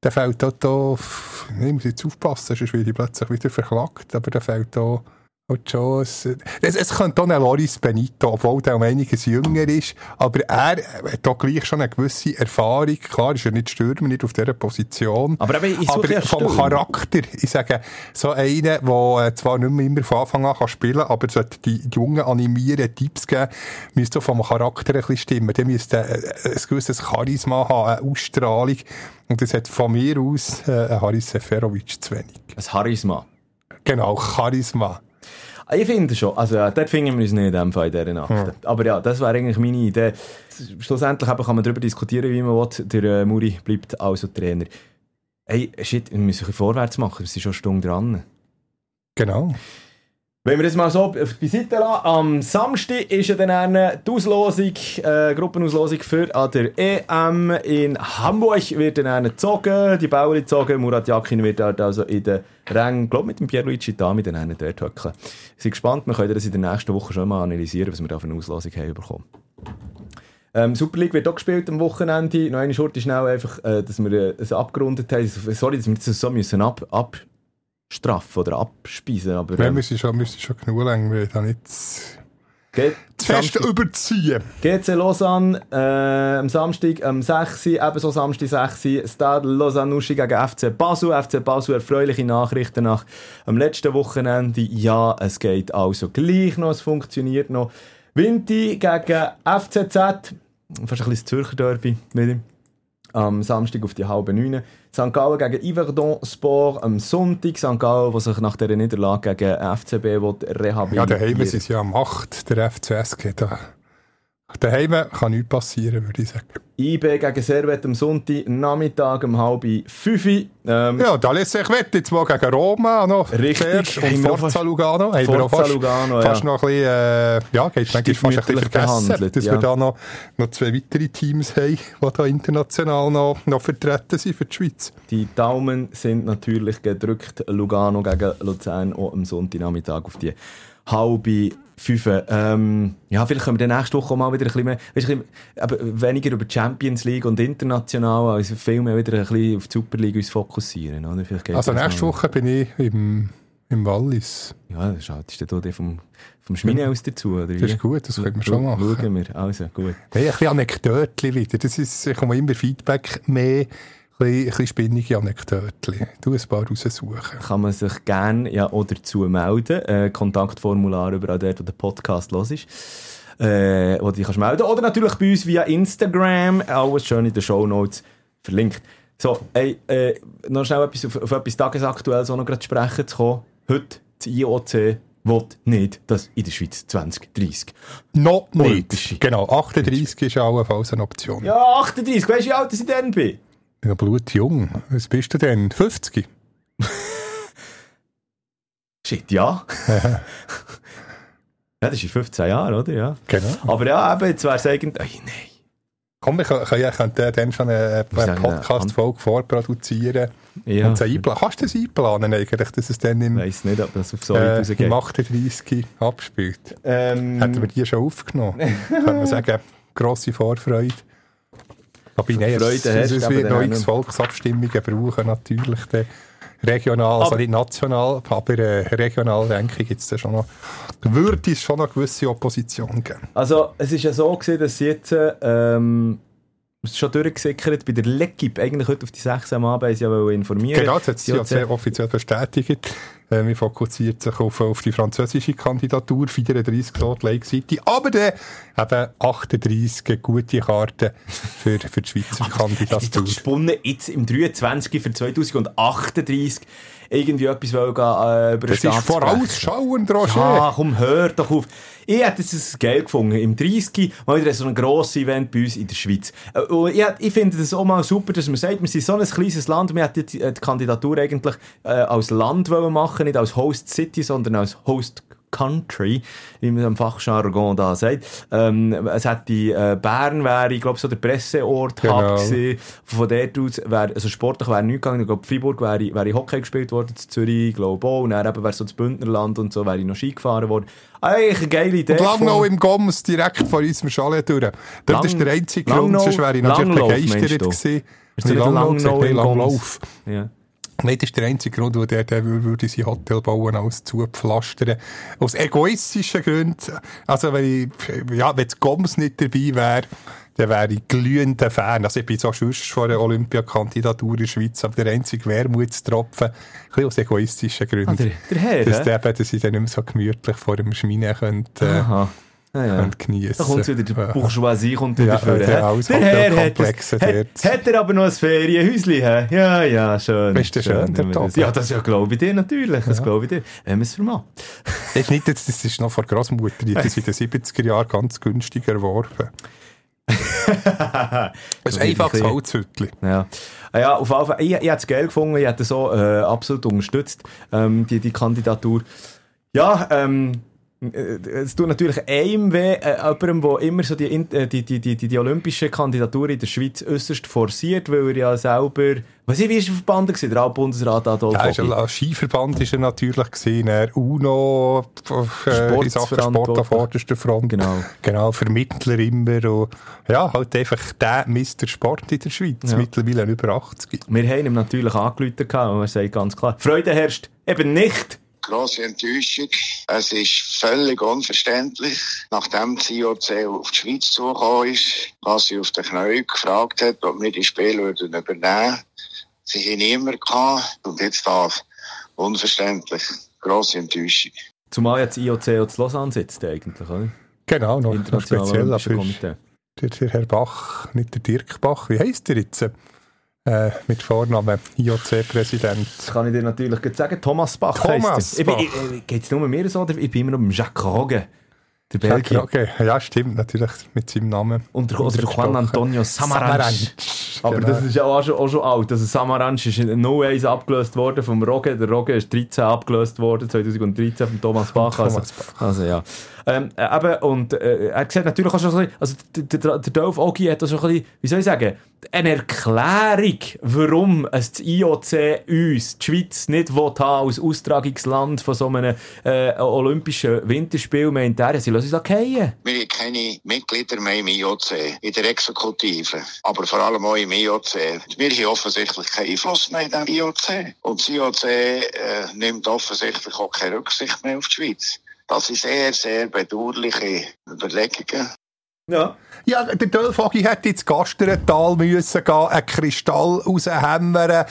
der fällt da, da ich muss jetzt aufpassen, sonst werde ich plötzlich wieder verklagt, aber der fällt da und es, es könnte auch ein Loris Benito, obwohl der um einiges jünger ist, aber er hat auch gleich schon eine gewisse Erfahrung. Klar ist er nicht Stürmer, nicht auf dieser Position. Aber, ich aber vom Stürmer. Charakter, ich sage, so einer, der zwar nicht mehr immer von Anfang an kann spielen kann, aber sollte die Jungen animieren, Tipps geben, müsste vom Charakter ein bisschen stimmen. Der müsste ein gewisses Charisma haben, eine Ausstrahlung. Und das hat von mir aus äh, Haris Seferovic zu wenig. Ein Charisma. Genau, Charisma. Ich finde schon. Also, ja, dort finden wir uns nicht in dem Fall in dieser Nacht. Ja. Aber ja, das wäre eigentlich meine Idee. Schlussendlich kann man darüber diskutieren, wie man will. Der äh, Muri bleibt also Trainer. Hey, shit, wir müssen vorwärts machen. Wir sind schon eine Stunde dran. Genau. Wenn wir das mal so beiseite lassen, am Samstag ist ja dann die Auslosung, äh, Gruppenauslosung für an der EM in Hamburg wird dann gezogen, die Bauer gezogen, Murat Yakin wird dort also in den Rängen, glaube mit dem Pierluigi Dami dann dort hocken. Bin gespannt, wir können das in der nächsten Woche schon mal analysieren, was wir da für eine Auslosung haben bekommen. Ähm, Super League wird auch gespielt am Wochenende. Noch eine Schurte schnell einfach, äh, dass wir äh, es abgerundet haben. Sorry, dass wir das so müssen ab, ab straffen oder abspeisen. Aber, ähm, ja, müssen schon, müssen schon genug lang, wir da nicht zu fest überziehen. GC Lausanne äh, am Samstag am 6. ebenso Samstag 6. Stade Lausanne Uschi gegen FC Basel. FC Basel erfreuliche Nachrichten nach am letzten Wochenende. Ja, es geht also gleich noch, es funktioniert noch. Vinti gegen FCZ. Fast ein bisschen das Zürcher Derby am Samstag auf die halbe neun. St. Gallen gegen Yverdon Sport am Sonntag. St. Gallen, der sich nach dieser Niederlage gegen FCB rehabilitieren Ja, daheim ist es ja 8, der FCSG. Da. Daheim kann nichts passieren, würde ich sagen. IB gegen Servet am Sonntag, Nachmittag um halb fünf. Ähm, ja, da lässt sich wett jetzt mal gegen Roma noch. Richtig. Und Forza Lugano. Forza fast, Lugano, fast noch ein bisschen, äh, ja, geht fast ein bisschen vergessen, dass ja. wir da noch, noch zwei weitere Teams haben, die da international noch, noch vertreten sind für die Schweiz. Die Daumen sind natürlich gedrückt. Lugano gegen Luzern auch am Sonntagnachmittag auf die halbe fünf. Ähm, ja, vielleicht können wir dann nächste Woche mal wieder ein bisschen mehr, ein bisschen, weniger über die Champions League und international, also viel mehr wieder ein bisschen auf die Super League uns fokussieren. Oder? also nächste Woche bin ich im, im Wallis. Ja, das schaltest du da vom, vom Schmine aus dazu, oder wie? Das ist gut, das können wir schon machen. Schauen wir, also gut. Hey, ein bisschen Anekdötchen wieder, das ist, ich komme immer Feedback mehr ein bisschen spinnige Anekdoten. Du ein paar raussuchen. Kann man sich gerne ja, auch dazu melden. Äh, Kontaktformular überall dort, wo der Podcast los ist. Äh, wo du dich melden. Oder natürlich bei uns via Instagram. Alles schön in den Show Notes verlinkt. So, ey, äh, noch schnell etwas auf, auf etwas Tagesaktuelles auch noch gerade sprechen zu kommen. Heute, das IOC will nicht, dass in der Schweiz 2030 noch nicht. Genau, 38 ist allenfalls eine Option. Ja, 38. Weißt du, wie alt ich dann bin? Ich bin blutjung. Was bist du denn? 50? Shit, ja. ja, das ist in 15 Jahren, oder? Ja. Genau. Aber ja, eben, jetzt wäre es eigentlich... Oh, nein. Komm, wir können, dann schon eine, eine Podcast-Folge vorproduzieren ja. und sie einplanen. Kannst du das einplanen eigentlich, dass es dann im, weiss nicht, ob das auf so äh, im 38 abspielt? Ähm, Hätten wir die schon aufgenommen? Können wir sagen, grosse Vorfreude. Aber nein, Freude es, hast, es wird noch x Volksabstimmungen brauchen, natürlich. Dann regional, also nicht national, aber äh, regional, denke ich, gibt es schon noch, würde es schon noch eine gewisse Opposition geben. Also, es ist ja so gewesen, dass jetzt, ähm, schon durchgesickert bei der L'Equipe, eigentlich heute auf die 6 am Abend, sie ja informieren. Genau, das hat sie ja sehr offiziell bestätigt. Äh, man fokussiert sich auf, auf die französische Kandidatur, 34 dort Lake City, aber dann eben 38 gute Karten für, für die Schweizer Kandidatur. Ich gesponnen, jetzt im 23 für 2038 irgendwie etwas wollen, äh, über Das ist vorausschauend, Roger. Ja, komm, hör doch auf. Ich hätte es geil gefunden. Im 30 mal wieder so ein grosses Event bei uns in der Schweiz. Und ich, ich finde das auch mal super, dass man sagt, wir sind so ein kleines Land, wir hätten die, die Kandidatur eigentlich äh, als Land wollen machen, nicht als Host City, sondern als Host Country, wie man im Fachjargon da sagt. Ähm, es hat die äh, Bern wäre, ich glaube, so der Presseort Genau. gewesen. Von dort aus wäre, also sportlich wäre nichts gegangen. Ich glaube, Freiburg wäre, wäre Hockey gespielt worden, zu Zürich, glaube auch. Und dann eben wäre so das Bündnerland und so, wäre ich noch Ski gefahren worden. Eigentlich eine geile Idee. Und Langnau im Goms, direkt vor unserem Chalet durch. Dort ist der einzige Grund, sonst wäre ich natürlich begeistert gewesen. Wie nicht Langnau im Goms? Ja. Nein, das ist der einzige Grund, wo der, der würde sein Hotel bauen, alles zupflastern. Aus egoistischen Gründen. Also, wenn ich, ja, wenn das Goms nicht dabei wäre, dann wäre ich glühender Fan. Also, ich bin so sonst vor der Olympiakandidatur in der Schweiz, aber der einzige Wermutstropfen, ein bisschen aus egoistischen Gründen. Ah, der, der Herr, dass, eben, dass ich dann nicht mehr so gemütlich vor dem Schmine könnte, äh, Aha. Ah, ja. könnte geniessen. Da kommt wieder die Bourgeoisie kommt Ja, wieder vor. der hä? alles Der Herr hat, das- hat, hat er aber noch ein Ferienhäuschen, hä? Ja, ja, schön. Ist das schön, das- oben? Ja, das ja, glaube ich dir natürlich. Das glaube ich dir. Wenn man es vermacht. Das ist, nicht, jetzt- das ist noch von Großmutter, die hat das in den 70er Jahren ganz günstig erworben. Das ist einfach das Holzhütchen. Ja. Ah ja, auf jeden Fall. Ich, ich hätte es geil gefunden. Ich hätte so äh, absolut unterstützt, ähm, die, die Kandidatur. Ja, ähm, äh, es tut natürlich einem weh, äh, jemandem, der immer so die, äh, die, die, die, die, olympische Kandidatur in der Schweiz äußerst forciert, weil er ja selber, was ich, wie ist er verbannt gewesen? Der Altbundesrat Adolf Ja, ist Hocki. ein Skiverband ist er natürlich gesehen, er UNO, äh, in Sachen Sport Sportsverantwortlich. vorderster Front. Genau. Genau, Vermittler immer. Und, ja, halt einfach der Mr. Sport in der Schweiz. Ja. Mittlerweile über 80. Wir haben ihm natürlich angerufen und er sagt ganz klar, Freude herrscht eben nicht. Grosse Enttäuschung. Es ist völlig unverständlich. Nachdem das IOC auf die Schweiz zugekommen ist, was sie auf den Knien gefragt hat, ob wir die Spiele würden übernehmen Sie haben niemand gehabt. Und jetzt das. Unverständlich. Grosse Enttäuschung. Zumal jetzt IOC auch zu Lausanne sitzt eigentlich, oder? Genau, noch, noch speziell. Aber Komitee. der, der Herr Bach, nicht der Dirk Bach, wie heisst der jetzt? Äh, mit Vornamen IOC-Präsident. Das kann ich dir natürlich sagen. Thomas Bach Thomas heisst er. Ich- Geht's nur mir so? Oder ich bin immer noch beim Jacques Rogge. Der Belgier. okay. ja, stimmt, natürlich mit seinem Namen. Und der, oder der Juan Antonio Samaranch. Aber genau. das ist ja auch schon, auch schon alt. Also Samaranch ist in 01 abgelöst worden vom Rogge. Der Rogge ist 13 abgelöst worden, 2013 von Thomas Bach. Also, Thomas Bach. also ja. Ähm, äh, eben, und äh, er sieht natürlich auch schon ein bisschen, also der, der, Dolph Ogi hat auch schon ein bisschen, wie soll ich sagen, eine Erklärung, warum es das IOC uns, die Schweiz, nicht will als Austragungsland von so einem äh, olympischen Winterspiel, meint er, sie lassen uns fallen. Wir haben keine Mitglieder mehr im IOC, in der Exekutive, aber vor allem auch im IOC. Wir haben offensichtlich keinen Einfluss mehr in diesem IOC. Und das IOC äh, nimmt offensichtlich auch keine Rücksicht mehr auf die Schweiz. Das sind sehr, sehr bedauerliche Überlegungen. Ja. Ja, der Dölfogi hätte ins Gasterntal müssen gehen, einen Kristall raushämmern.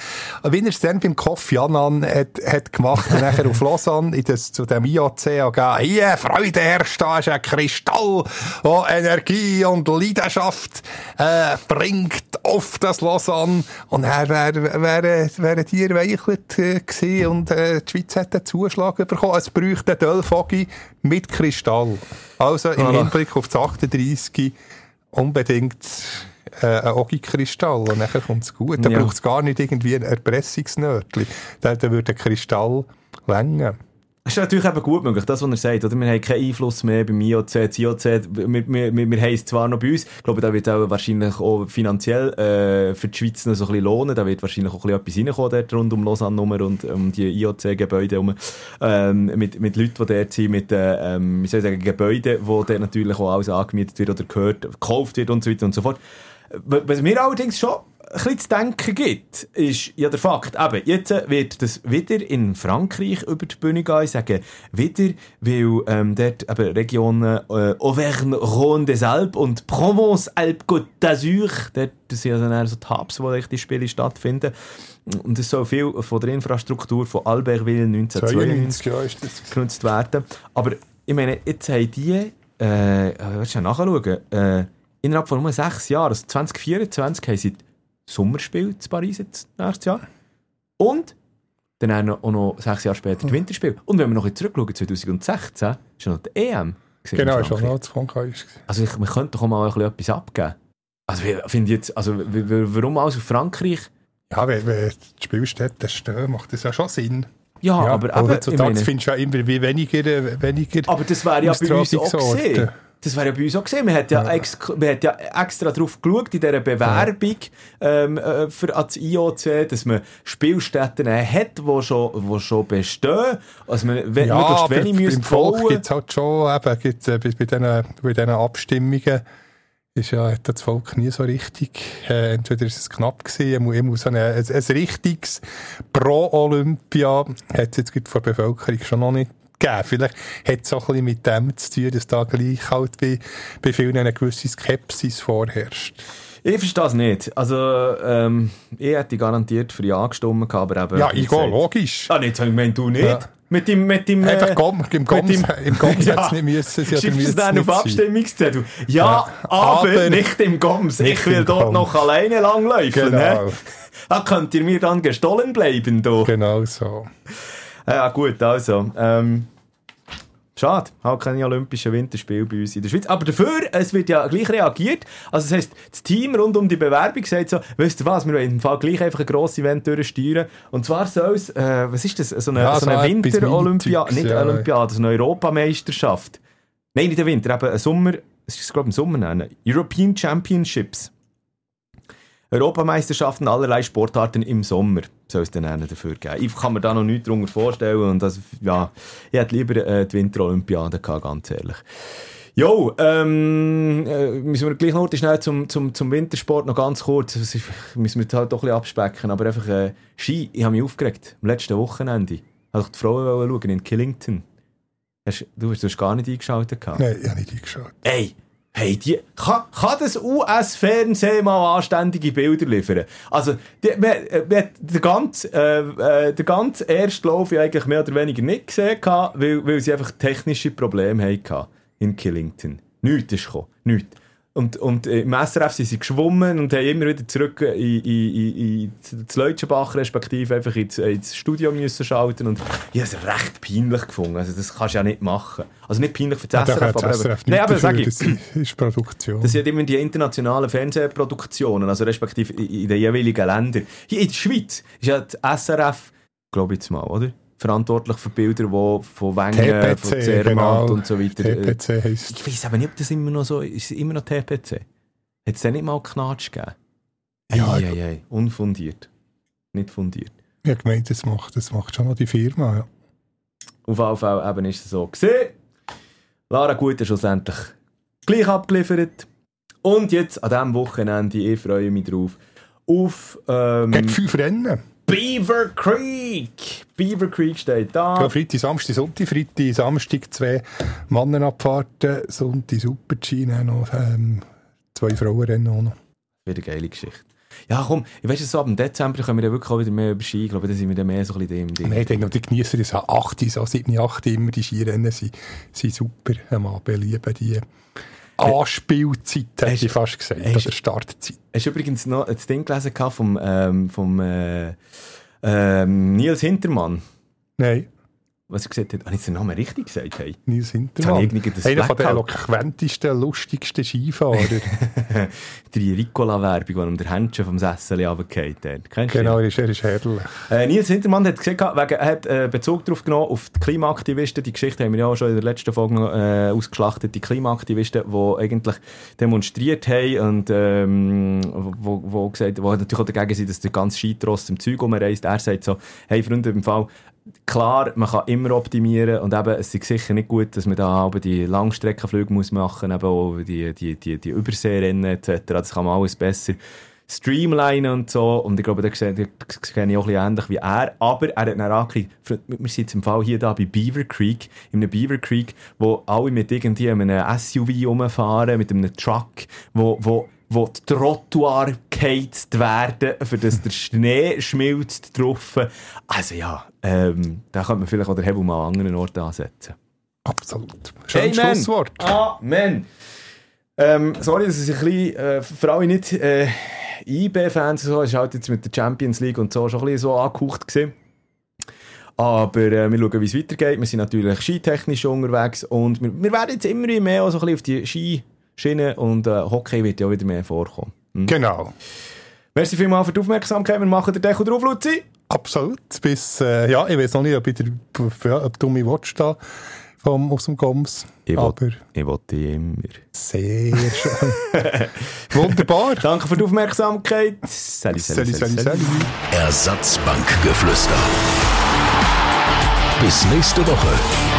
Wie er es dann beim Kofi Annan hat, hat gemacht und nachher auf Lausanne in das, zu dem IOC gegeben. Hier, Freude herrscht, da ist ein Kristall, der Energie und Leidenschaft äh, bringt auf das Lausanne. Und er wäre wär, wär die erweichelt äh, gewesen und äh, die Schweiz hat einen Zuschlag bekommen. Es bräuchte einen Dölfogi mit Kristall. Also im. Hinblick auf das 38 unbedingt äh, ein Ogi-Kristall und nachher kommt es gut. Da Ja. braucht es gar nicht irgendwie ein Erpressungsnötchen. Da, da würde ein Kristall länger. Das ist natürlich eben gut möglich, das, was er sagt. Oder? Wir haben keinen Einfluss mehr beim IOC. Das IOC, wir, wir, wir, haben es zwar noch bei uns, ich glaube, da wird auch wahrscheinlich auch finanziell äh, für die Schweiz noch so ein bisschen lohnen. Da wird wahrscheinlich auch etwas reinkommen dort rund um Lausanne und um die IOC-Gebäude. Ähm, mit, mit Leuten, die dort sind, mit äh, ähm, wie soll sagen, Gebäuden, wo dort natürlich auch alles angemietet wird oder gehört, gekauft wird und so weiter und so fort. Was mir allerdings schon bisschen zu denken gibt, ist ja der Fakt, eben, jetzt wird das wieder in Frankreich über die Bühne gehen, ich sage wieder, weil ähm, dort eben Regionen äh, Auvergne, Rhône des Alpes und Provence, Alpes, Côte d'Azur, dort das sind also dann so die Hubs, wo die Spiele stattfinden. Und es soll viel von der Infrastruktur von Albertville 1992 ja, ist das. genutzt werden. Aber ich meine, jetzt haben die, äh, willst du nachschauen, äh, innerhalb von nur sechs Jahren, also 2024, haben sie Sommerspiel zu Paris jetzt nächstes Jahr. Und dann auch noch, sechs Jahre später das Winterspiel. Und wenn wir noch ein bisschen zurückschauen, 2016, ist ja noch die EM. Genau, ist auch noch zu Frankreich. Also ich, man könnte doch auch mal ein bisschen etwas abgeben. Also finde jetzt, also warum alles auf Frankreich? Ja, wenn, wenn die Spielstätte stehen, macht das ja schon Sinn. Ja, Ja, aber, aber aber heutzutage findest du ja immer weniger, äh, weniger Aber das wäre ja bei uns auch gesehen. Das wäre ja bei uns auch gesehen. Man hat ja, ex man hat ja extra darauf geschaut, in dieser Bewerbung ähm, äh, für ans IOC, dass man Spielstätten hat, die schon, wo schon bestehen. Also man we Ja, möglichst wenig im müsste Volk gibt es halt schon, eben, gibt's, äh, bei, bei diesen bei diesen Abstimmungen ist ja, hat das Volk nie so richtig, äh, entweder ist es knapp gewesen, immer, immer so ein, ein, ein richtiges Pro-Olympia hat es jetzt von der Bevölkerung schon noch nicht gegeben. Vielleicht hat es auch ein bisschen mit dem zu tun, dass da gleich halt bei, bei vielen eine gewisse Skepsis vorherrscht. Ich verstehe es nicht. Also, ähm, ich hätte garantiert für Ja gestimmt, aber eben... Ja, ich gehe, logisch. Ah, nicht, ich meine, du nicht. Ja. Mit dem, mit dem, Einfach äh, Gom, im mit Goms, im Goms Ja. hätte es nicht müssen. sie Schiebst du es dann auf. Abstimmungszettel? Ja, Ja, aber, aber nicht im Goms. nicht Ich will im dort Goms. noch alleine langlaufen. Genau. Ne? Da könnt ihr mir dann gestohlen bleiben. Da. Genau so. Ja, gut, also. Ähm, schade, halt keine Olympischen Winterspiele bei uns in der Schweiz. Aber dafür, es wird ja gleich reagiert. Also, das heisst, das Team rund um die Bewerbung sagt so, wisst ihr was, wir wollen im Fall gleich einfach ein grosses Event durchsteuern. Und zwar soll es, äh, was ist das, so eine, Ja, so eine Winter-Olympiade, nicht ja. Olympiade, so eine Europameisterschaft. Nein, nicht der Winter, eben ein Sommer, es ist glaube ich im Sommer nennen. European Championships. Europameisterschaften allerlei Sportarten im Sommer soll es dann einen dafür geben. Ich kann mir da noch nichts darunter vorstellen und das, ja, ich hätte lieber äh, die Winterolympiade gehabt, ganz ehrlich. Jo, ähm, äh, müssen wir gleich noch schnell zum, zum, zum Wintersport noch ganz kurz, müssen wir halt doch ein bisschen abspecken, aber einfach äh, Ski, ich habe mich aufgeregt, am letzten Wochenende. Habe ich die Frauen schauen in Killington. Hast, du, hast, du hast gar nicht eingeschaltet gehabt. Nein, ich habe nicht eingeschaut. Ey, hey, die, kann, kann das US-Fernsehen mal anständige Bilder liefern? Also, die, wir, äh, wir, hat der ganze, äh, äh, der ganze erste Lauf ja eigentlich mehr oder weniger nicht gesehen, weil, weil sie einfach technische Probleme hatten in Killington. Nichts ist gekommen, nichts. Und, und äh, im SRF sind sie geschwommen und haben immer wieder zurück in, in, in, in das Leutschenbach respektive einfach ins, ins Studio müssen schalten und ich habe es recht peinlich gefunden. Also das kannst du ja nicht machen. Also nicht peinlich für das Da SRF, aber... das SRF Nein, aber sag ich, das ist Produktion. das sind immer die internationalen Fernsehproduktionen, also respektive in den jeweiligen Ländern. Hier in der Schweiz ist ja die SRF, glaube ich jetzt mal, oder? Verantwortlich für Bilder, die von Wengen, von TPC, Zermatt genau. und so weiter. äh, TPC heisst Ich weiß aber nicht, ob das immer noch so ist. Ist es immer noch TPC? Hat es denn nicht mal Knatsch gegeben? Ja, ei, ei, ei. unfundiert. Nicht fundiert. Ich habe gemeint, das macht, das macht schon noch die Firma. Ja. Auf jeden Fall eben ist es so gesehen. Lara Gut ist schlussendlich gleich abgeliefert. Und jetzt an diesem Wochenende, ich freue mich drauf, auf ähm, Hat fünf Rennen. Beaver Creek. Beaver Creek steht da. Ja, Freitag, Samstag, Sonntag, Freitag, Samstag zwei Mannenabfahrten, Sonntag Super-G, noch ähm, zwei Frauenrennen auch noch. Wieder eine geile Geschichte. Ja, komm, ich weiss, so ab dem Dezember können wir ja wirklich auch wieder mehr über Ski. Ich glaube, da sind wir dann mehr so ein bisschen dem Ding. Nein, ich denke, die genießen das auch 8, so 7, 8 immer, die Skirennen sind, sind super. Einmal belieben die Anspielzeit, hätte Hast- ich fast gesagt, hast- oder Startzeit. Hast du übrigens noch das Ding gelesen vom, ähm, vom äh, ähm, Nils Hintermann? Nein, Was er gesagt hat, habe ich den Namen richtig gesagt? Hey? Nils Hintermann. Einer von den eloquentesten, lustigsten Skifahrer. Die Ricola-Werbung, die ihm der Händchen vom Sessel runtergefallen hat. Kennst genau, ist, er ist herrlich. Äh, Nils Hintermann hat gesagt, wegen, er hat äh, Bezug darauf genommen auf die Klimaaktivisten. Die Geschichte haben wir ja auch schon in der letzten Folge noch, äh, ausgeschlachtet. Die Klimaaktivisten, die eigentlich demonstriert haben und ähm, wo, wo, gesagt, wo natürlich auch dagegen sind, dass der ganze Skeitross im Zeug umreist. Er sagt so, hey Freunde, im Fall klar, man kann immer optimieren und eben, es ist sicher nicht gut, dass man da die Langstreckenflüge muss machen, eben auch die, die, die, die Überseerennen etc. Das kann man alles besser streamlinen und so. Und ich glaube, da kenne ich auch ein bisschen ähnlich wie er. Aber er hat dann angekriegt, wir sind jetzt im Fall hier da bei Beaver Creek, in einem Beaver Creek, wo alle mit irgendwie einem SUV rumfahren, mit einem Truck, wo, wo wo die Trottoir geheizt werden, für dass der Schnee schmilzt drauf. Also ja, ähm, da könnte man vielleicht auch den Hebel mal an anderen Orten ansetzen. Absolut. Schönes Amen. Schlusswort. Amen. Ähm, sorry, dass ich ein bisschen, äh, für alle nicht äh, IB-Fans so, ist halt jetzt mit der Champions League und so schon ein bisschen so angehaucht gewesen. Aber äh, wir schauen, wie es weitergeht. Wir sind natürlich skitechnisch unterwegs und wir, wir werden jetzt immer mehr auch so ein bisschen auf die Skischiene und äh, Hockey wird ja auch wieder mehr vorkommen. Hm? Genau. Merci vielmals für die Aufmerksamkeit. Wir machen den Deckel drauf, Luzi. Absolut. Bis, äh, ja, ich weiß noch nicht, ob, ich der, ja, ob du mich willst, da vom, aus dem Goms. Ich will dich immer. sehr schön. Wunderbar. Danke für die Aufmerksamkeit. Salut, Salut, salut, salut. Ersatzbankgeflüster. Bis nächste Woche.